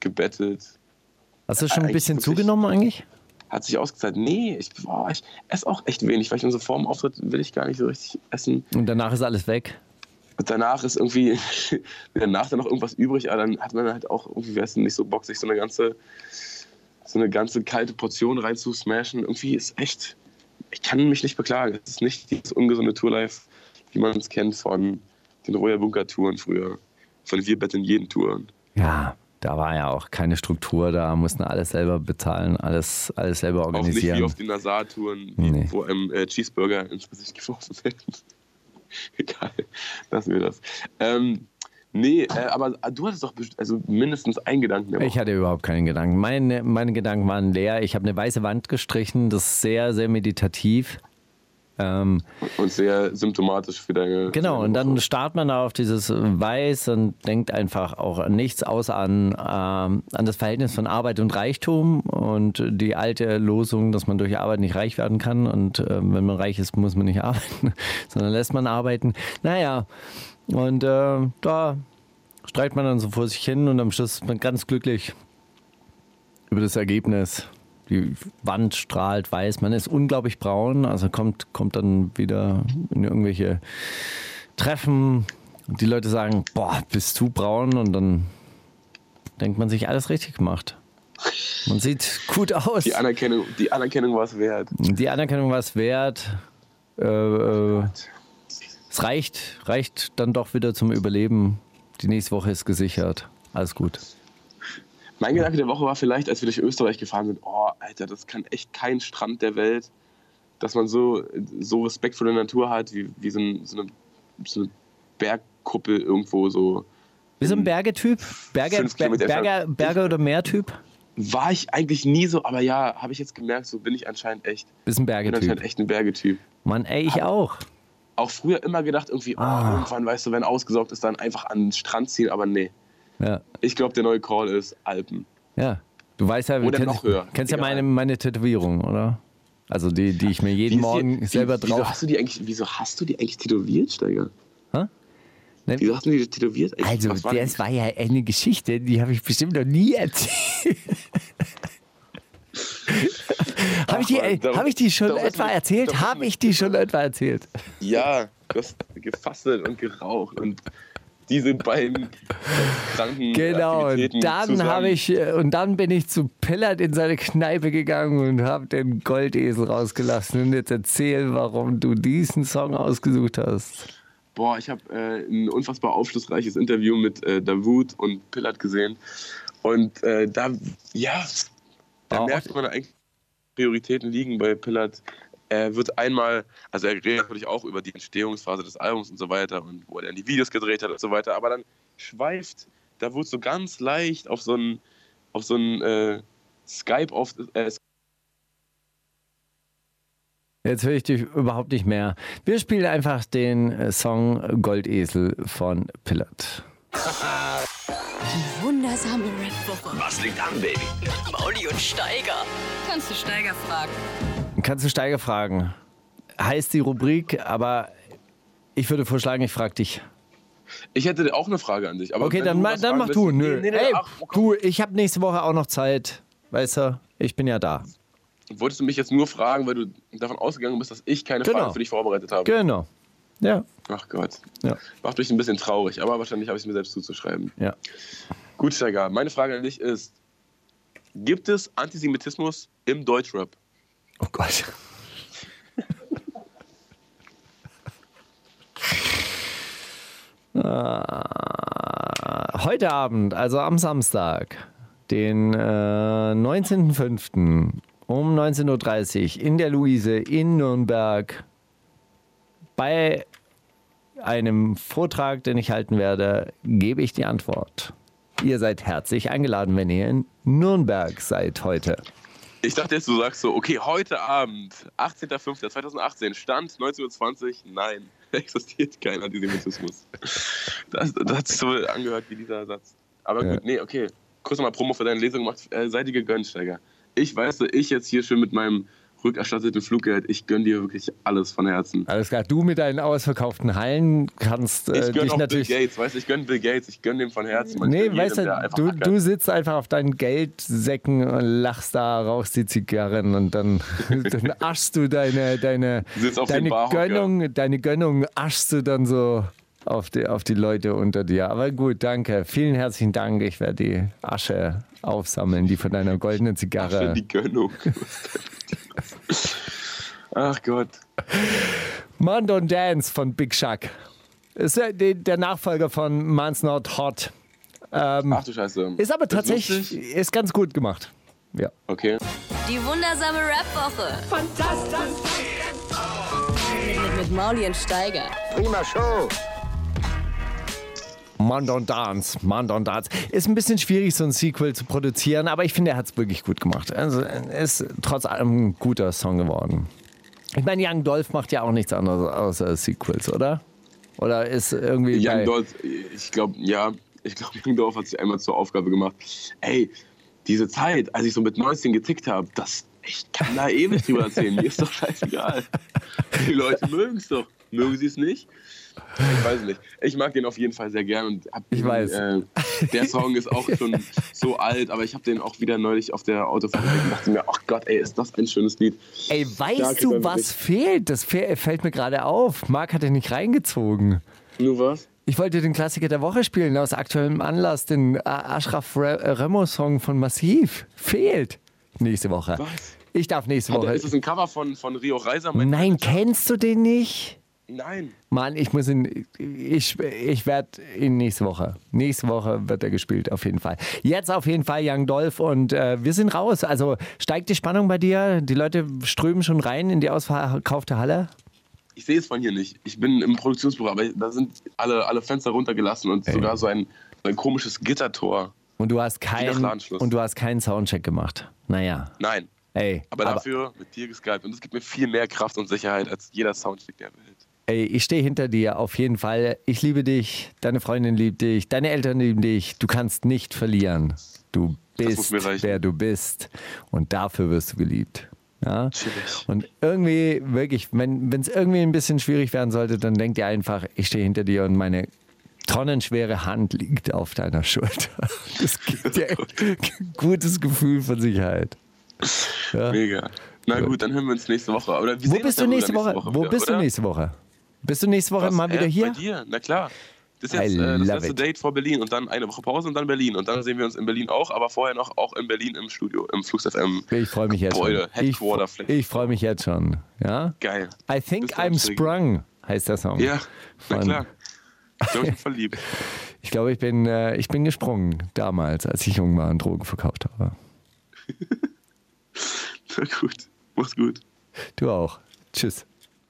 gebettelt. Hast du schon ein bisschen zugenommen eigentlich? Hat sich ausgezahlt. Nee, ich, boah, ich esse auch echt wenig, weil ich dann so vor dem Auftritt will ich gar nicht so richtig essen. Und danach ist alles weg? Und danach ist irgendwie, danach dann noch irgendwas übrig, aber dann hat man halt auch irgendwie, es nicht so Bock, sich so eine ganze, so eine ganze kalte Portion reinzusmashen. Irgendwie ist echt, ich kann mich nicht beklagen. Es ist nicht dieses ungesunde Tourlife, wie man es kennt von den Royer Bunker Touren früher, von Wir Bett in jeden Touren. Ja, da war ja auch keine Struktur, da mussten alles selber bezahlen, alles, alles selber organisieren. Auch nicht wie auf den Nazar-Touren, nee. wo einem äh, Cheeseburger ins Gesicht geworfen wird. Egal, lassen wir das. Ähm, Nee, äh, aber du hattest doch also mindestens einen Gedanken. Ich hatte überhaupt keinen Gedanken. Meine, meine Gedanken waren leer. Ich habe eine weiße Wand gestrichen. Das ist sehr, sehr meditativ. Ähm, und sehr symptomatisch für deine. Genau, deine und dann starrt man da auf dieses Weiß und denkt einfach auch an nichts außer an, ähm, an das Verhältnis von Arbeit und Reichtum und die alte Losung, dass man durch Arbeit nicht reich werden kann und äh, wenn man reich ist, muss man nicht arbeiten, sondern lässt man arbeiten. Naja, und äh, da streitet man dann so vor sich hin und am Schluss ist man ganz glücklich über das Ergebnis. Die Wand strahlt weiß, man ist unglaublich braun, also kommt, kommt dann wieder in irgendwelche Treffen und die Leute sagen, boah, bist du braun und dann denkt man sich, alles richtig gemacht. Man sieht gut aus. Die Anerkennung, die Anerkennung war es wert. Die Anerkennung war es wert. Äh, äh, es reicht, reicht dann doch wieder zum Überleben. Die nächste Woche ist gesichert. Alles gut. Mein Gedanke der Woche war vielleicht, als wir durch Österreich gefahren sind, oh, Alter, das kann echt kein Strand der Welt, dass man so, so Respekt vor der Natur hat, wie, wie so, ein, so, eine, so eine Bergkuppel irgendwo so. Wie so ein Bergetyp? Berge, Berge, Berge oder Meertyp? War ich eigentlich nie so, aber ja, habe ich jetzt gemerkt, so bin ich anscheinend echt. Bist ein Bergetyp. Bin anscheinend echt ein Bergetyp. Mann, ey, ich auch auch früher immer gedacht, irgendwie, oh, ah. irgendwann, weißt du, wenn ausgesaugt ist, dann einfach an den Strand ziehen, aber nee. Ja. Ich glaube, der neue Call ist Alpen. Ja. Du weißt ja, oder kennst, noch höher. kennst ja meine, meine Tätowierung, oder? Also die, die ich mir jeden wie Morgen selber wie, drauf. Wieso hast du die eigentlich, wieso hast du die eigentlich tätowiert, Steiger? Hä? Ne? Wieso hast du die tätowiert? Also, war das war ja eine Geschichte, die habe ich bestimmt noch nie erzählt. Habe ich, die, hab ich die schon etwa erzählt? Habe ich die schon etwa erzählt? Ja, du hast gefastet und geraucht und diese beiden kranken Genau, und dann habe ich äh, und dann bin ich zu Pillard in seine Kneipe gegangen und habe den Goldesel rausgelassen und jetzt erzähl, warum du diesen Song ausgesucht hast. Boah, ich habe äh, ein unfassbar aufschlussreiches Interview mit äh, Davut und Pillard gesehen und äh, da ja, da merkt man eigentlich Prioritäten liegen bei Pillard. Er wird einmal, also er redet natürlich auch über die Entstehungsphase des Albums und so weiter und wo er dann die Videos gedreht hat und so weiter, aber dann schweift, da wird so ganz leicht auf so ein, auf so ein äh, Skype auf. Äh, Jetzt höre ich dich überhaupt nicht mehr. Wir spielen einfach den äh, Song Goldesel von Pillard. Wundersame Red Woche. Was liegt an, Baby? Mauli und Steiger. Kannst du Steiger fragen? Kannst du Steiger fragen? Heißt die Rubrik, aber ich würde vorschlagen, ich frage dich. Ich hätte auch eine Frage an dich. okay, dann, ma, dann mach du. Nö. Nee, nee, Ey, ach, du, ich habe nächste Woche auch noch Zeit. Weißt du, ich bin ja da. Wolltest du mich jetzt nur fragen, weil du davon ausgegangen bist, dass ich keine genau. Frage für dich vorbereitet habe? Genau. Ja. Ach Gott. Ja. Macht mich ein bisschen traurig, aber wahrscheinlich habe ich es mir selbst zuzuschreiben. Ja. Gut, Steiger, meine Frage an dich ist: Gibt es Antisemitismus im Deutschrap? Oh Gott. heute Abend, also am Samstag, den äh, 19.05. um 19.30 Uhr in der Luise in Nürnberg bei einem Vortrag, den ich halten werde, gebe ich die Antwort. Ihr seid herzlich eingeladen, wenn ihr in Nürnberg seid heute. Ich dachte jetzt, du sagst so, okay, heute Abend, 18.05.2018, Stand 19.20 Uhr, nein, existiert kein Antisemitismus. Das, das hat sich so angehört wie dieser Satz. Aber Ja. gut, nee, okay. Kurz nochmal Promo für deine Lesung gemacht. Äh, sei dir gegönnt, Steiger. Ich weiß, ich jetzt hier schön mit meinem rückerstatteten Fluggeld, ich gönn dir wirklich alles von Herzen. Alles klar, du mit deinen ausverkauften Hallen kannst äh, Ich gönn dich auch Bill natürlich. Gates, weißt du, ich gönn Bill Gates, ich gönn dem von Herzen. Man, Nee, weißt jedem, du, du, sitzt einfach auf deinen Geldsäcken und lachst da, rauchst die Zigarren und dann, dann aschst du deine, deine, deine. Gönnung, deine Gönnung aschst du dann so auf die, auf die Leute unter dir. Aber gut, danke. Vielen herzlichen Dank. Ich werde die Asche aufsammeln, die von deiner goldenen Zigarre. die Gönnung. Ach Gott. Man Don't Dance von Big Chuck. Ist der, der Nachfolger von Man's Not Hot. Ach du Scheiße. Ist aber tatsächlich, lustig? ist ganz gut gemacht. Ja. Okay. Die wundersame Rap-Woche. Fantastisch. Mit, mit Mauli und Steiger. Prima Show. Man Don't Dance, Man Don't Dance. Ist ein bisschen schwierig, so ein Sequel zu produzieren, aber ich finde, er hat es wirklich gut gemacht. Also, ist trotz allem ein guter Song geworden. Ich meine, Young Dolph macht ja auch nichts anderes außer Sequels, oder? Oder ist irgendwie. Young Dolph, ich glaube, ja, ich glaube, Young Dolph hat sich einmal zur Aufgabe gemacht. Ey, diese Zeit, als ich so mit 19 getickt habe, das, ich kann da ewig drüber erzählen. Mir ist doch scheißegal. Die Leute mögen es doch. Mögen sie es nicht? Ich weiß nicht. Ich mag den auf jeden Fall sehr gern und Ich den, weiß. Äh, der Song ist auch schon so alt, aber ich habe den auch wieder neulich auf der Autofahrt und dachte mir, ach Gott, ey, ist das ein schönes Lied. Ey, weißt kriegt du, was fehlt? Das fällt mir gerade auf. Marc hat den nicht reingezogen. Nur was? Ich wollte den Klassiker der Woche spielen, aus aktuellem Anlass, den Ashraf Re Remo-Song von Massiv. Fehlt. Nächste Woche. Was? Ich darf nächste Woche. ist das ein Cover von, von Rio Reiser? Nein, kennst du den nicht? Nein. Mann, ich muss ihn. Ich, ich werde ihn nächste Woche. Nächste Woche wird er gespielt, auf jeden Fall. Jetzt auf jeden Fall Young Dolph und äh, wir sind raus. Also steigt die Spannung bei dir? Die Leute strömen schon rein in die ausverkaufte Halle? Ich sehe es von hier nicht. Ich bin im Produktionsbüro, aber da sind alle, alle Fenster runtergelassen und sogar so ein, so ein komisches Gittertor. Und du hast keinen und du hast keinen Soundcheck gemacht. Naja, Nein. ey. Aber, dafür mit dir geskypt. Und es gibt mir viel mehr Kraft und Sicherheit als jeder Soundcheck der Welt. Ey, ich stehe hinter dir auf jeden Fall. Ich liebe dich, deine Freundin liebt dich, deine Eltern lieben dich. Du kannst nicht verlieren. Du bist, wer du bist. Und dafür wirst du geliebt. Ja? Und irgendwie, wirklich, wenn es irgendwie ein bisschen schwierig werden sollte, dann denk dir einfach, ich stehe hinter dir und meine tonnenschwere Hand liegt auf deiner Schulter. Das gibt dir ein gutes Gefühl von Sicherheit. Mega. Na gut, dann hören wir uns nächste Woche. Oder Wo bist du ja nächste sogar Woche? Wo wieder, bist du oder? nächste Woche? Bist du nächste Woche Was? mal wieder Äh, hier? Bei dir, na klar. Das ist jetzt äh, das letzte it. Date vor Berlin und dann eine Woche Pause und dann Berlin. Und dann sehen wir uns in Berlin auch, aber vorher noch auch in Berlin im Studio, im Flux FM. Ich freue mich jetzt Gebäude, schon. Ich, Headquarter ich freue mich jetzt schon. Ja? Geil. I think I'm sprung, heißt der Song. Ja, na klar. Ich glaube, ich bin verliebt. Ich glaube, ich bin, äh, ich bin gesprungen damals, als ich jung war und Drogen verkauft habe. Na gut. Mach's gut. Du auch. Tschüss.